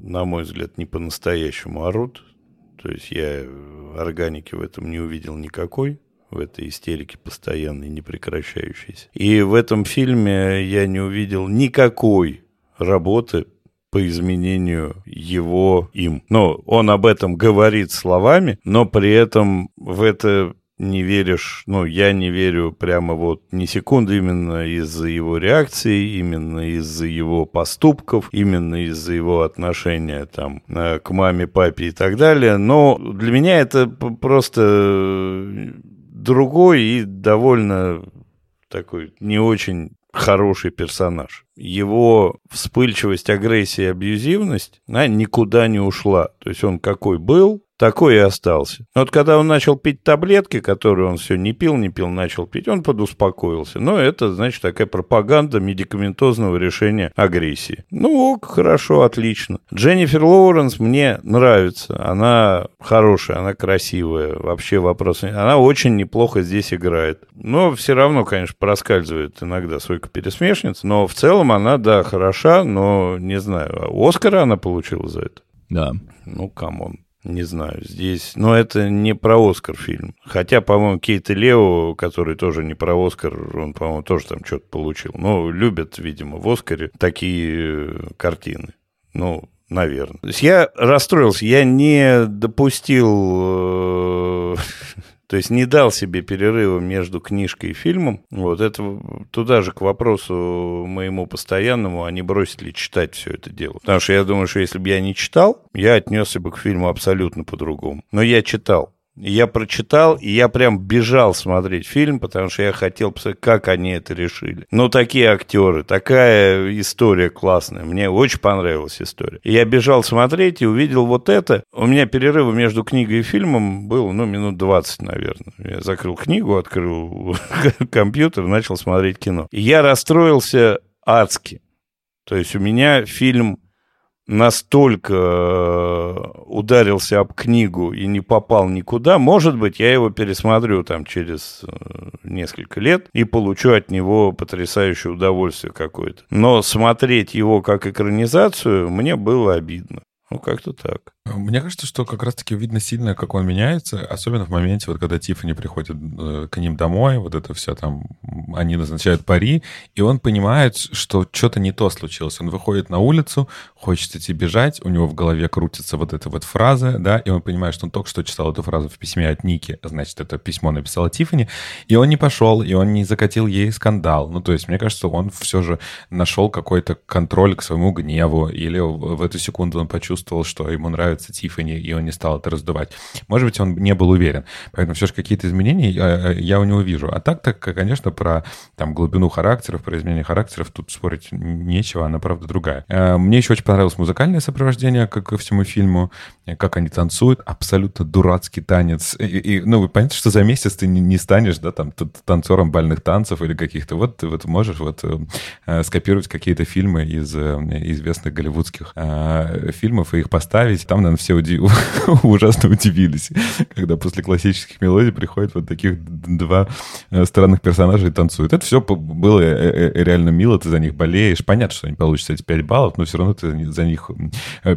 на мой взгляд, не по-настоящему орут. То есть я органики в этом не увидел никакой в этой истерике постоянной, непрекращающейся. И в этом фильме я не увидел никакой работы по изменению его им. Но он об этом говорит словами, но при этом в это не веришь, ну, я не верю прямо вот ни секунды именно из-за его реакции, именно из-за его поступков, именно из-за его отношения там э, к маме, папе и так далее. Но для меня это просто другой и довольно такой не очень хороший персонаж. Его вспыльчивость, агрессия, абьюзивность, она никуда не ушла. То есть он какой был, такой и остался. Вот когда он начал пить таблетки, которые он все не пил, не пил, начал пить, он подуспокоился. Но это, значит, такая пропаганда медикаментозного решения агрессии. Ну, ок, хорошо, отлично. Дженнифер Лоуренс мне нравится. Она хорошая, она красивая. Вообще вопрос... Она очень неплохо здесь играет. Но все равно, конечно, проскальзывает иногда Сойка пересмешница. Но в целом она, да, хороша, но, не знаю, Оскара она получила за это? Да. Ну, come on. Не знаю, здесь... Но это не про Оскар фильм. Хотя, по-моему, Кейт и Лео, который тоже не про Оскар, он, по-моему, тоже там что-то получил. Ну, любят, видимо, в Оскаре такие картины. Ну, наверное. То есть я расстроился, я не допустил э, то есть не дал себе перерыва между книжкой и фильмом. Вот это туда же к вопросу моему постоянному, а не бросить ли читать все это дело. Потому что я думаю, что если бы я не читал, я отнесся бы к фильму абсолютно по-другому. Но я читал. Я прочитал, и я прям бежал смотреть фильм, потому что я хотел посмотреть, как они это решили. Ну, такие актеры, такая история классная. Мне очень понравилась история. И я бежал смотреть и увидел вот это. У меня перерыв между книгой и фильмом был, ну, минут 20, наверное. Я закрыл книгу, открыл компьютер, начал смотреть кино. И я расстроился адски. То есть у меня фильм настолько э, ударился об книгу и не попал никуда, может быть, я его пересмотрю там через э, несколько лет и получу от него потрясающее удовольствие какое-то. Но смотреть его как экранизацию мне было обидно. Ну, как-то так. Мне кажется, что как раз-таки видно сильно, как он меняется, особенно в моменте, вот когда Тиффани приходит э, к ним домой, вот это все там, они назначают пари, и он понимает, что что-то не то случилось. Он выходит на улицу, хочет идти бежать, у него в голове крутится вот эта вот фраза, да, и он понимает, что он только что читал эту фразу в письме от Ники, значит, это письмо написала Тиффани, и он не пошел, и он не закатил ей скандал. Ну, то есть, мне кажется, он все же нашел какой-то контроль к своему гневу, или в эту секунду он почувствовал, что ему нравится нравится Тиффани, и он не стал это раздувать. Может быть, он не был уверен. Поэтому все же какие-то изменения э, я у него вижу. А так-то, конечно, про там, глубину характеров, про изменение характеров тут спорить нечего, она, правда, другая. Мне еще очень понравилось музыкальное сопровождение как ко всему фильму, как они танцуют. Абсолютно дурацкий танец. И, и, ну, понятно, что за месяц ты не, не станешь, да, там, танцором бальных танцев или каких-то. Вот вот можешь вот э, скопировать какие-то фильмы из э, известных голливудских э, фильмов и их поставить. Там, наверное, все уди... ужасно удивились, когда после классических мелодий приходят вот таких два э, странных персонажа и танцуют. Это все было э, э, реально мило, ты за них болеешь. Понятно, что они получат эти 5 баллов, но все равно ты за них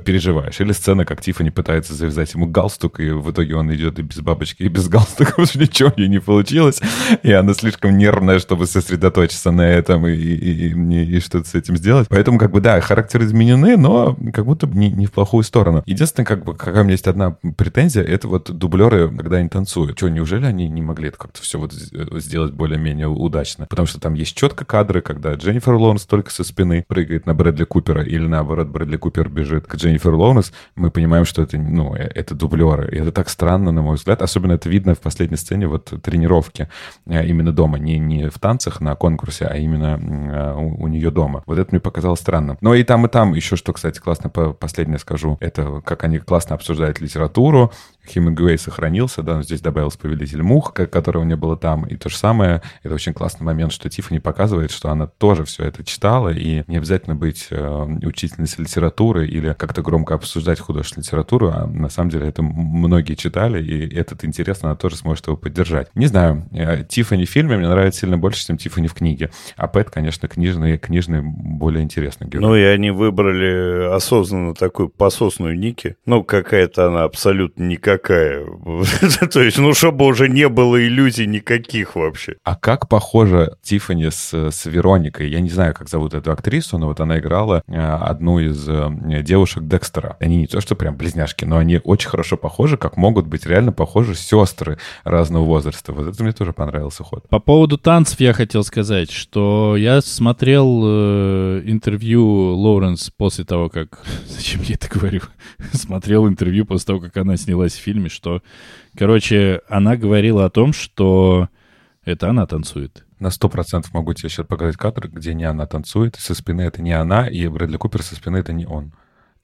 переживаешь. Или сцена, как Тиффани пытается завязать ему галстук, и в итоге он идет и без бабочки, и без галстука, потому что ничего ей не получилось. И она слишком нервная, чтобы сосредоточиться на этом и, и, и, и что-то с этим сделать. Поэтому, как бы, да, характеры изменены, но как будто бы не, не в плохую сторону. Единственное, как бы, какая у меня есть одна претензия, это вот дублеры, когда они танцуют. Что, неужели они не могли это как-то все вот сделать более-менее удачно? Потому что там есть четко кадры, когда Дженнифер Лоуренс только со спины прыгает на Брэдли Купера, или наоборот, Брэдли Купер бежит к Дженнифер Лоуренс, мы понимаем, что это, ну, э, это дублеры. И это так странно, на мой взгляд. Особенно это видно в последней сцене вот тренировки э, именно дома. Не, не в танцах на конкурсе, а именно э, у, у нее дома. Вот это мне показалось странным. Но и там, и там еще, что, кстати, классно, последнее скажу, это как они классно обсуждают литературу, Хемингуэй сохранился, да, но здесь добавился «Повелитель мух», которого не было там. И то же самое, это очень классный момент, что Тиффани показывает, что она тоже все это читала, и не обязательно быть э, учительницей литературы или как-то громко обсуждать художественную литературу, а на самом деле это многие читали, и этот интерес она тоже сможет его поддержать. Не знаю, э, Тиффани в фильме мне нравится сильно больше, чем Тиффани в книге, а Пэт, конечно, книжный, книжный более интересный герой. Ну и они выбрали осознанно такую пососную Ники, ну какая-то она абсолютно никак какая. То есть, ну, чтобы уже не было иллюзий никаких вообще. А как похожа Тиффани с, с Вероникой? Я не знаю, как зовут эту актрису, но вот она играла э, одну из э, девушек Декстера. Они не то, что прям близняшки, но они очень хорошо похожи, как могут быть реально похожи сестры разного возраста. Вот это мне тоже понравился ход. По поводу танцев я хотел сказать, что я смотрел э, интервью Лоуренс после того, как... Зачем я это говорю? Смотрел интервью после того, как она снялась фильме, что, короче, она говорила о том, что это она танцует. На сто процентов могу тебе сейчас показать кадр, где не она танцует, со спины это не она, и Брэдли Купер со спины это не он.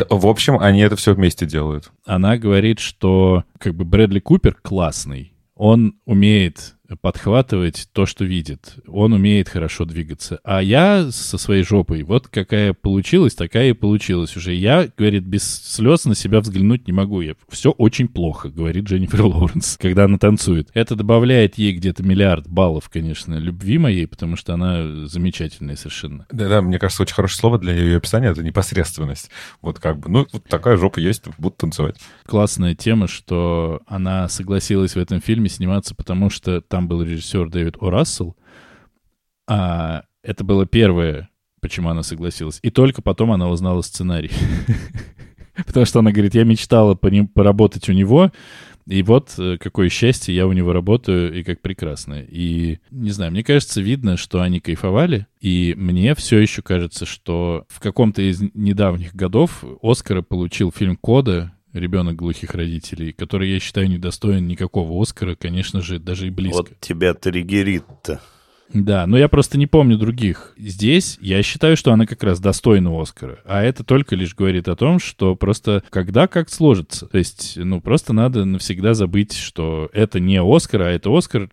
В общем, они это все вместе делают. Она говорит, что как бы Брэдли Купер классный, он умеет подхватывать то, что видит. Он умеет хорошо двигаться. А я со своей жопой, вот какая получилась, такая и получилась уже. Я, говорит, без слез на себя взглянуть не могу. Я, все очень плохо, говорит Дженнифер Лоуренс, когда она танцует. Это добавляет ей где-то миллиард баллов, конечно, любви моей, потому что она замечательная совершенно. Да-да, мне кажется, очень хорошее слово для ее описания — это непосредственность. Вот как бы, ну, вот такая жопа есть, буду танцевать. Классная тема, что она согласилась в этом фильме сниматься, потому что там там был режиссер Дэвид О. Рассел, а это было первое, почему она согласилась. И только потом она узнала сценарий. Потому что она говорит, я мечтала по ним поработать у него, и вот э, какое счастье, я у него работаю, и как прекрасно. И, не знаю, мне кажется, видно, что они кайфовали, и мне все еще кажется, что в каком-то из недавних годов Оскара получил фильм «Кода», ребенок глухих родителей, который, я считаю, недостоин никакого Оскара, конечно же, даже и близко. Вот тебя триггерит-то. Да, но я просто не помню других. Здесь я считаю, что она как раз достойна Оскара. А это только лишь говорит о том, что просто когда как сложится. То есть, ну, просто надо навсегда забыть, что это не Оскар, а это Оскар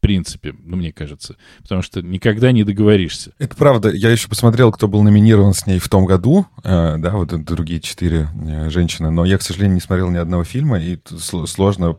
принципе, ну, мне кажется. Потому что никогда не договоришься. Это правда. Я еще посмотрел, кто был номинирован с ней в том году, э, да, вот другие четыре э, женщины, но я, к сожалению, не смотрел ни одного фильма, и сложно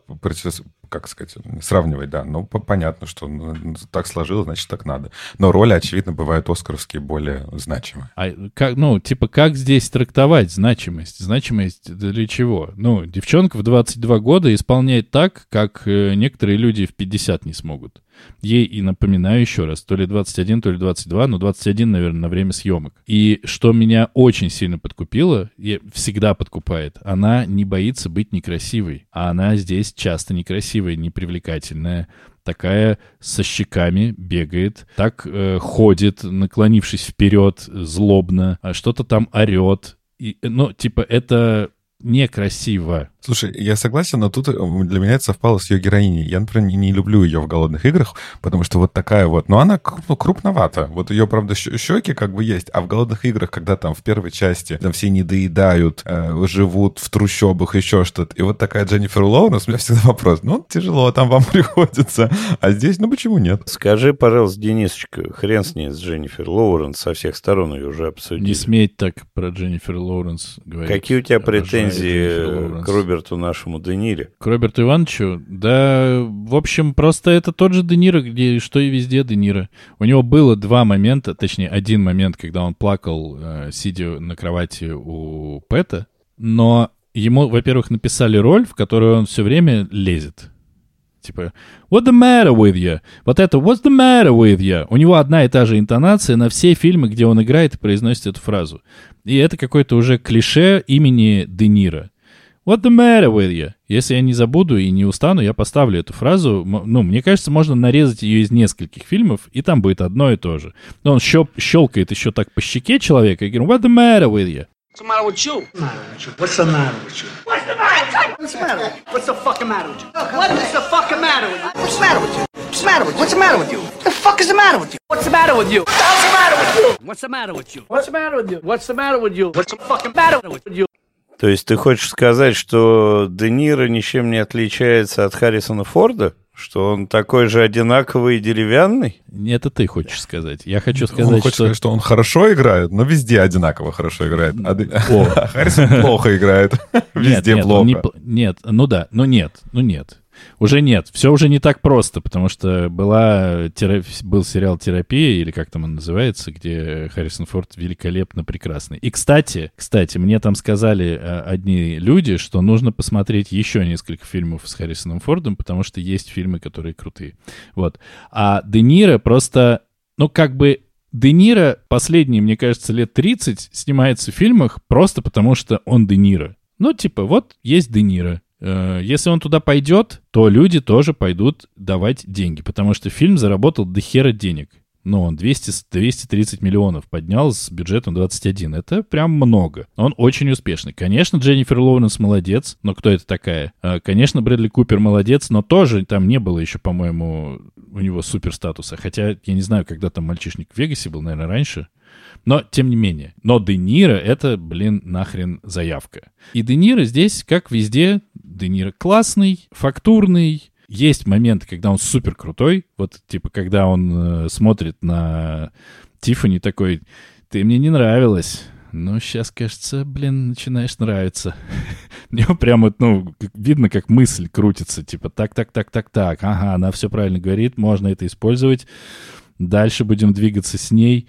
как сказать, сравнивать, да. Ну, понятно, что ну, так сложилось, значит, так надо. Но роли, очевидно, бывают оскаровские более значимые. А как, ну, типа, как здесь трактовать значимость? Значимость для чего? Ну, девчонка в 22 года исполняет так, как э, некоторые люди в 50 не смогут. Ей, и напоминаю еще раз, то ли 21, то ли 22, но 21, наверное, на время съемок. И что меня очень сильно подкупило, и всегда подкупает, она не боится быть некрасивой. А она здесь часто некрасивая, непривлекательная, такая со щеками бегает, так э, ходит, наклонившись вперед, злобно, а что-то там орет. И, ну, типа, это некрасиво. Слушай, я согласен, но тут э, для меня это совпало с ее героиней. Я, например, не, не люблю ее в «Голодных играх», потому что вот такая вот... Но она ну, крупновата. Вот ее, правда, щеки как бы есть. А в «Голодных играх», когда там в первой части там все не доедают, э, живут в трущобах, еще что-то. И вот такая Дженнифер Лоуренс, у меня всегда вопрос. Ну, тяжело там вам приходится. А здесь, ну, почему нет? Скажи, пожалуйста, Денисочка, хрен с ней, с Дженнифер Лоуренс, со всех сторон ее уже обсудили. Не сметь так про Дженнифер Лоуренс говорить. Какие у тебя претензии к Роберту нашему Де Нире? К Роберту Ивановичу? Да, в общем, просто это тот же Де Ниро, где что и везде Де. У него было два момента, точнее, один момент, когда он плакал, э, сидя на кровати у Пэта, но ему, во-первых, написали роль, в которую он все время лезет. Типа, what the matter with you? Вот это, what's the matter with you? У него одна и та же интонация на все фильмы, где он играет и произносит эту фразу. И это какое-то уже клише имени Де Ниро. What the matter with you? Если я не забуду и не устану, я поставлю эту фразу. Ну, мне кажется, можно нарезать ее из нескольких фильмов, и там будет одно и то же. Но он щелкает еще так по щеке человека и говорит, what the matter with you? What's the matter with you? What's the matter with you? What's the matter? What's the matter? What's the fucking matter with you? What is the fucking matter with you? What's the matter with you? What's the matter with you? What's the matter with you? What the fuck is the matter with you? What's the matter with you? What's the matter with you? What's the matter with you? What's the matter with you? What's the matter with you? What's the fucking matter with you? То есть ты хочешь сказать, что Де Ниро ничем не отличается от Харрисона Форда? Что он такой же одинаковый и деревянный? Это ты хочешь сказать. Я хочу сказать, он хочет что... сказать, что он хорошо играет, но везде одинаково хорошо играет. А, а Харрисон плохо играет. Везде нет, плохо. Не... Нет, ну да, ну нет, ну нет. Уже нет, все уже не так просто, потому что была, терап... был сериал «Терапия», или как там он называется, где Харрисон Форд великолепно прекрасный. И, кстати, кстати, мне там сказали э, одни люди, что нужно посмотреть еще несколько фильмов с Харрисоном Фордом, потому что есть фильмы, которые крутые. Вот. А Де Ниро просто, ну, как бы Де Ниро последние, мне кажется, лет 30 снимается в фильмах просто потому, что он Де Ниро. Ну, типа, вот есть Де Ниро. Э, если он туда пойдет, то люди тоже пойдут давать деньги, потому что фильм заработал до хера денег. Ну, он 200, 230 миллионов поднял с бюджетом 21. Это прям много. Он очень успешный. Конечно, Дженнифер Лоуренс молодец, но кто это такая? Э, конечно, Брэдли Купер молодец, но тоже там не было еще, по-моему, у него супер статуса. Хотя я не знаю, когда там мальчишник в Вегасе был, наверное, раньше. Но, тем не менее. Но Де Ниро — это, блин, нахрен заявка. И Де Ниро здесь, как везде, Де Ниро классный, фактурный, есть моменты, когда он супер крутой, вот типа когда он э, смотрит на Тиффани такой, ты мне не нравилась, ну, сейчас, кажется, блин, начинаешь нравиться. Мне прямо, ну, видно, как мысль крутится, типа, так, так, так, так, так, ага, она все правильно говорит, можно это использовать, дальше будем двигаться с ней.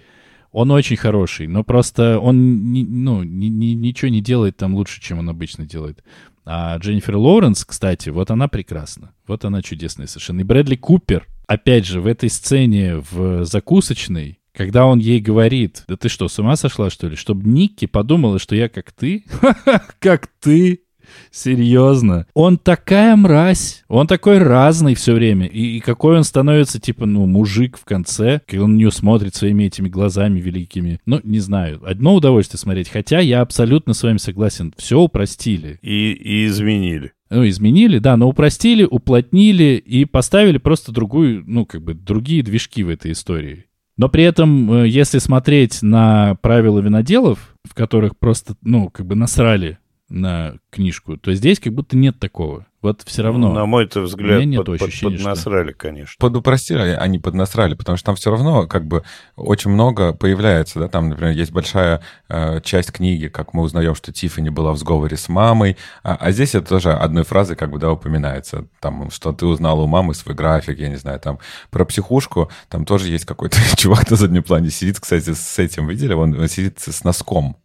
Он очень хороший, но просто он не, ну, ни, ни, ничего не делает там лучше, чем он обычно делает. А Дженнифер Лоуренс, кстати, вот она прекрасна. Вот она чудесная совершенно. И Брэдли Купер, опять же, в этой сцене в закусочной, когда он ей говорит, да ты что, с ума сошла, что ли? Чтобы Никки подумала, что я как ты? Как ты? Серьезно. Он такая мразь. Он такой разный все время. И, и какой он становится, типа, ну, мужик в конце, когда он на нее смотрит своими этими глазами великими. Ну, не знаю. Одно удовольствие смотреть. Хотя я абсолютно с вами согласен. Все упростили. И, и изменили. Ну, изменили, да, но упростили, уплотнили и поставили просто другую, ну, как бы, другие движки в этой истории. Но при этом, э, если смотреть на правила виноделов, в которых просто, ну, как бы насрали на книжку, то здесь как будто нет такого. Вот все равно. На мой -то взгляд, нет под, ощущения, под, поднасрали, что... конечно. Подупростили, они поднасрали, потому что там все равно как бы очень много появляется, да, там, например, есть большая э, часть книги, как мы узнаем, что Тиффани была в сговоре с мамой, а, а здесь это тоже одной фразой как бы, да, упоминается, там, что ты узнала у мамы свой график, я не знаю, там, про психушку, там тоже есть какой-то чувак на заднем плане сидит, кстати, с этим, видели, он, сидит с носком,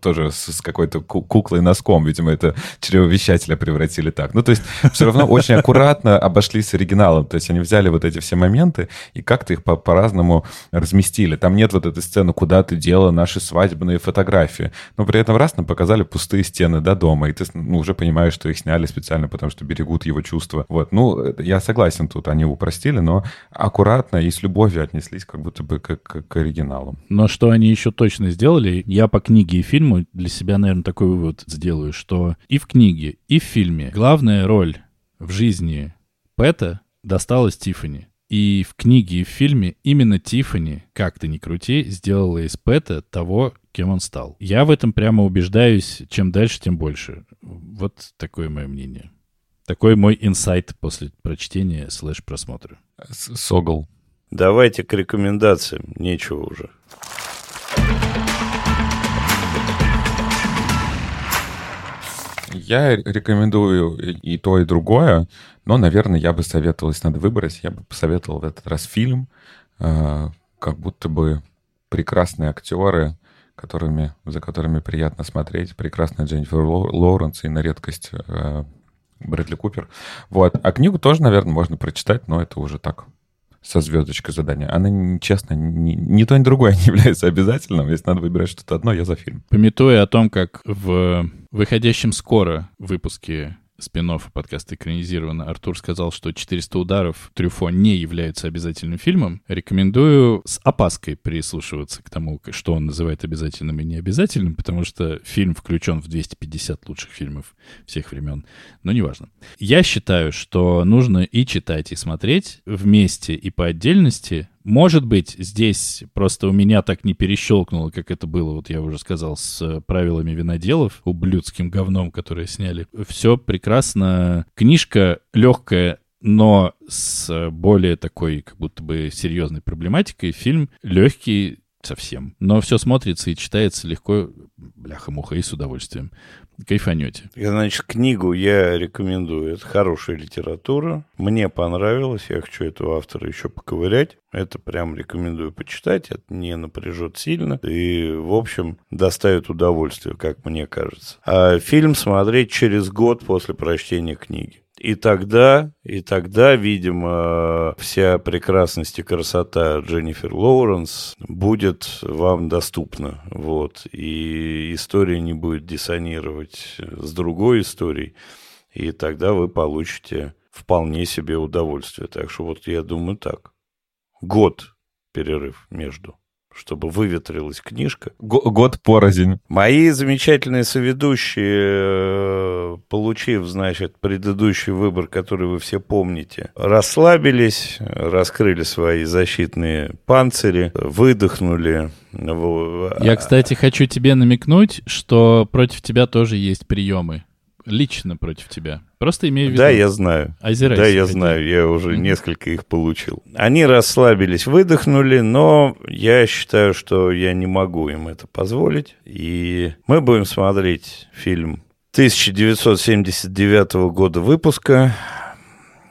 тоже с какой-то куклой носком, видимо, это чревовещателя превратили так. Ну, то есть все равно очень аккуратно обошлись с оригиналом, то есть они взяли вот эти все моменты и как-то их по- по-разному разместили. Там нет вот этой сцены, куда ты делала наши свадебные фотографии, но при этом раз нам показали пустые стены, да, дома, и ты ну, уже понимаешь, что их сняли специально, потому что берегут его чувства. Вот, ну, я согласен тут, они упростили, но аккуратно и с любовью отнеслись как будто бы к, к, к оригиналу. Но что они еще точно сделали, я по книге и фильму, для себя, наверное, такой вывод сделаю, что и в книге, и в фильме главная роль в жизни Пэта досталась Тиффани. И в книге и в фильме именно Тиффани, как ты ни крути, сделала из Пэта того, кем он стал. Я в этом прямо убеждаюсь, чем дальше, тем больше. Вот такое мое мнение. Такой мой инсайт после прочтения слэш просмотра. Согл. Давайте к рекомендациям. Нечего уже. Я рекомендую и то, и другое, но, наверное, я бы советовал, если надо выбрать, я бы посоветовал в этот раз фильм, э, как будто бы прекрасные актеры, которыми, за которыми приятно смотреть, прекрасная Дженнифер Ло- Лоуренс и на редкость э, Брэдли Купер. Вот. А книгу тоже, наверное, можно прочитать, но это уже так, со звездочкой задания. Она, честно, ни, ни то, ни другое не является обязательным. Если надо выбирать что-то одно, я за фильм. Пометуя о том, как в выходящем скоро выпуске спин подкаста экранизировано, Артур сказал, что 400 ударов Трюфо не являются обязательным фильмом, рекомендую с опаской прислушиваться к тому, что он называет обязательным и необязательным, потому что фильм включен в 250 лучших фильмов всех времен, но неважно. Я считаю, что нужно и читать, и смотреть вместе и по отдельности. Может быть, здесь просто у меня так не перещелкнуло, как это было, вот я уже сказал, с э, правилами виноделов, ублюдским говном, которое сняли. Все прекрасно. Книжка легкая, но с э, более такой, как будто бы серьезной проблематикой. Фильм легкий совсем. Но все смотрится и читается легко, бляха-муха, и с удовольствием. Кайфанете. Значит, книгу я рекомендую. Это хорошая литература. Мне понравилось. Я хочу этого автора еще поковырять. Это прям рекомендую почитать. Это не напряжет сильно. И, в общем, доставит удовольствие, как мне кажется. А фильм смотреть через год после прочтения книги. И тогда, и тогда, видимо, вся прекрасность и красота Дженнифер Лоуренс будет вам доступна. Вот. И история не будет диссонировать с другой историей. И тогда вы получите вполне себе удовольствие. Так что вот я думаю так. Год перерыв между, чтобы выветрилась книжка. Го- год порознь. Мои замечательные соведущие, э, получив, значит, предыдущий выбор, который вы все помните, расслабились, раскрыли свои защитные панцири, выдохнули. Я, кстати, хочу тебе намекнуть, что против тебя тоже есть приемы. Лично против тебя. Просто имею в виду. Да, я знаю. Озирайся. Да, я какие. знаю, я уже Мгм. несколько их получил. Они расслабились, выдохнули, но я считаю, что я не могу им это позволить. И мы будем смотреть фильм 1979 года выпуска.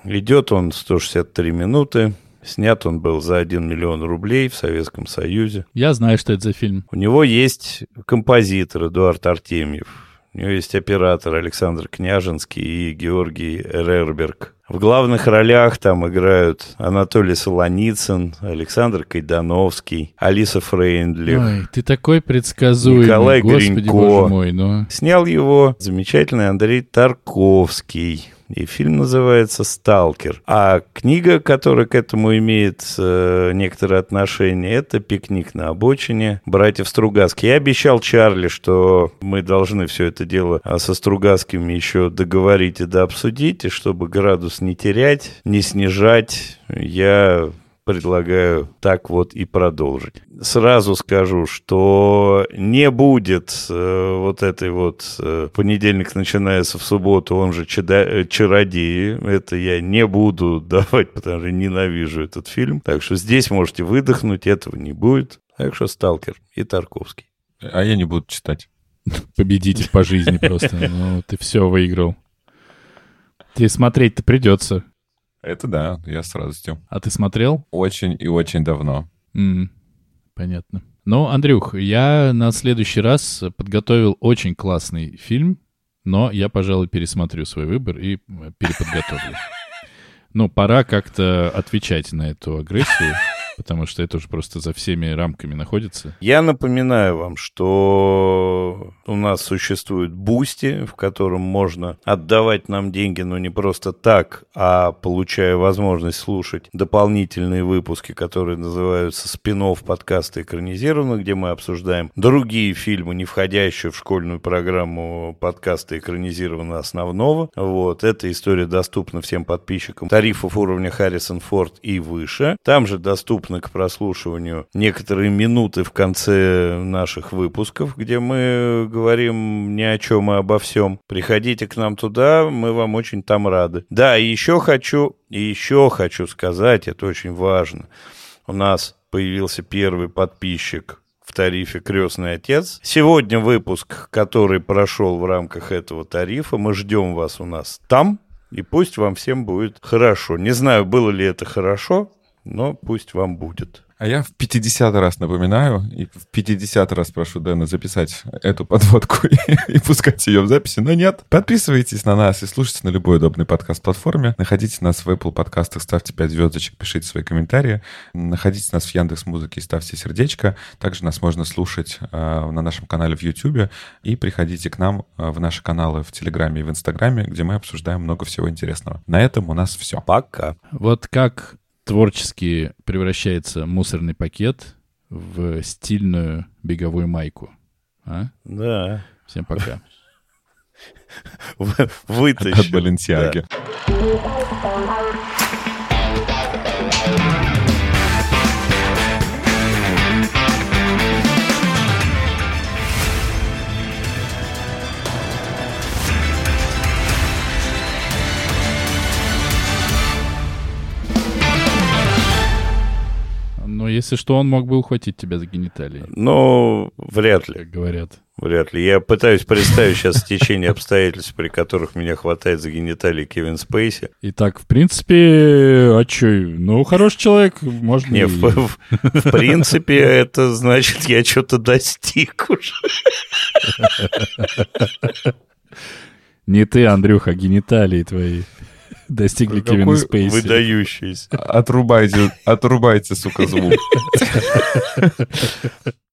Идет он 163 минуты. Снят он был за 1 миллион рублей в Советском Союзе. Я знаю, что это за фильм. У него есть композитор Эдуард Артемьев. У него есть оператор Александр Княжинский и Георгий Рерберг. В главных ролях там играют Анатолий Солоницын, Александр Кайдановский, Алиса Фрейндлих. Ой, ты такой предсказуемый. Николай Господи, Гринько. боже мой, ну. Снял его замечательный Андрей Тарковский. И фильм называется «Сталкер». А книга, которая к этому имеет э, некоторое отношение, это «Пикник на обочине» братьев Стругацких. Я обещал Чарли, что мы должны все это дело а, со Стругацкими еще договорить и дообсудить, и чтобы градус не терять, не снижать, я предлагаю так вот и продолжить. Сразу скажу, что не будет э, вот этой вот э, понедельник начинается в субботу, он же чада- э, чародеи. Это я не буду давать, потому что ненавижу этот фильм. Так что здесь можете выдохнуть, этого не будет. Так что Сталкер и Тарковский. А я не буду читать. Победитель по жизни просто. Ну, ты все выиграл. Тебе смотреть-то придется. Это да, я с радостью. А ты смотрел? Очень и очень давно. М, понятно. Ну, Андрюх, я на следующий раз подготовил очень классный фильм, но я, пожалуй, пересмотрю свой выбор и м, переподготовлю. Ну, пора как-то отвечать на эту агрессию. Потому что это уже просто за всеми рамками находится. Я напоминаю вам, что у нас существует Boosty, в котором можно отдавать нам деньги, но не просто так, а получая возможность слушать дополнительные выпуски, которые называются спин-офф подкаста экранизированно, где мы обсуждаем другие фильмы, не входящие в школьную программу подкаста экранизированно основного. Вот. Эта история доступна всем подписчикам тарифов уровня Харрисон Форд и выше. Там же доступны к прослушиванию некоторые минуты в конце наших выпусков, где мы говорим ни о чем и обо всем. Приходите к нам туда, мы вам очень там рады. Да, и еще хочу, и еще хочу сказать, это очень важно. У нас появился первый подписчик в тарифе «Крестный отец». Сегодня выпуск, который прошел в рамках этого тарифа. Мы ждем вас у нас там. И пусть вам всем будет хорошо. Не знаю, было ли это хорошо, но пусть вам будет. А я в 50 раз напоминаю и в 50 раз прошу Дэна записать эту подводку и, и пускать ее в записи. Но нет, подписывайтесь на нас и слушайте на любой удобной подкаст-платформе. Находите нас в Apple подкастах, ставьте 5 звездочек, пишите свои комментарии. Находите нас в Яндекс Музыке и ставьте сердечко. Также нас можно слушать э, на нашем канале в YouTube. И приходите к нам э, в наши каналы в Телеграме и в Инстаграме, где мы обсуждаем много всего интересного. На этом у нас все. Пока. Вот как творчески превращается мусорный пакет в стильную беговую майку. А? Да. Всем пока. В- Вытащил. От Баленсиаги. Но если что, он мог бы ухватить тебя за гениталии, Ну, вряд ли. как говорят. Вряд ли. Я пытаюсь представить сейчас течение обстоятельств, при которых меня хватает за гениталии Кевин Спейси. Итак, в принципе, а чё, ну, хороший человек, можно... Не, и- в, в- в принципе, это значит, я что-то достиг уже. Не ты, Андрюха, а гениталии твои достигли Какой Кевина Спейси. Выдающийся. Отрубайте, отрубайте, сука, звук.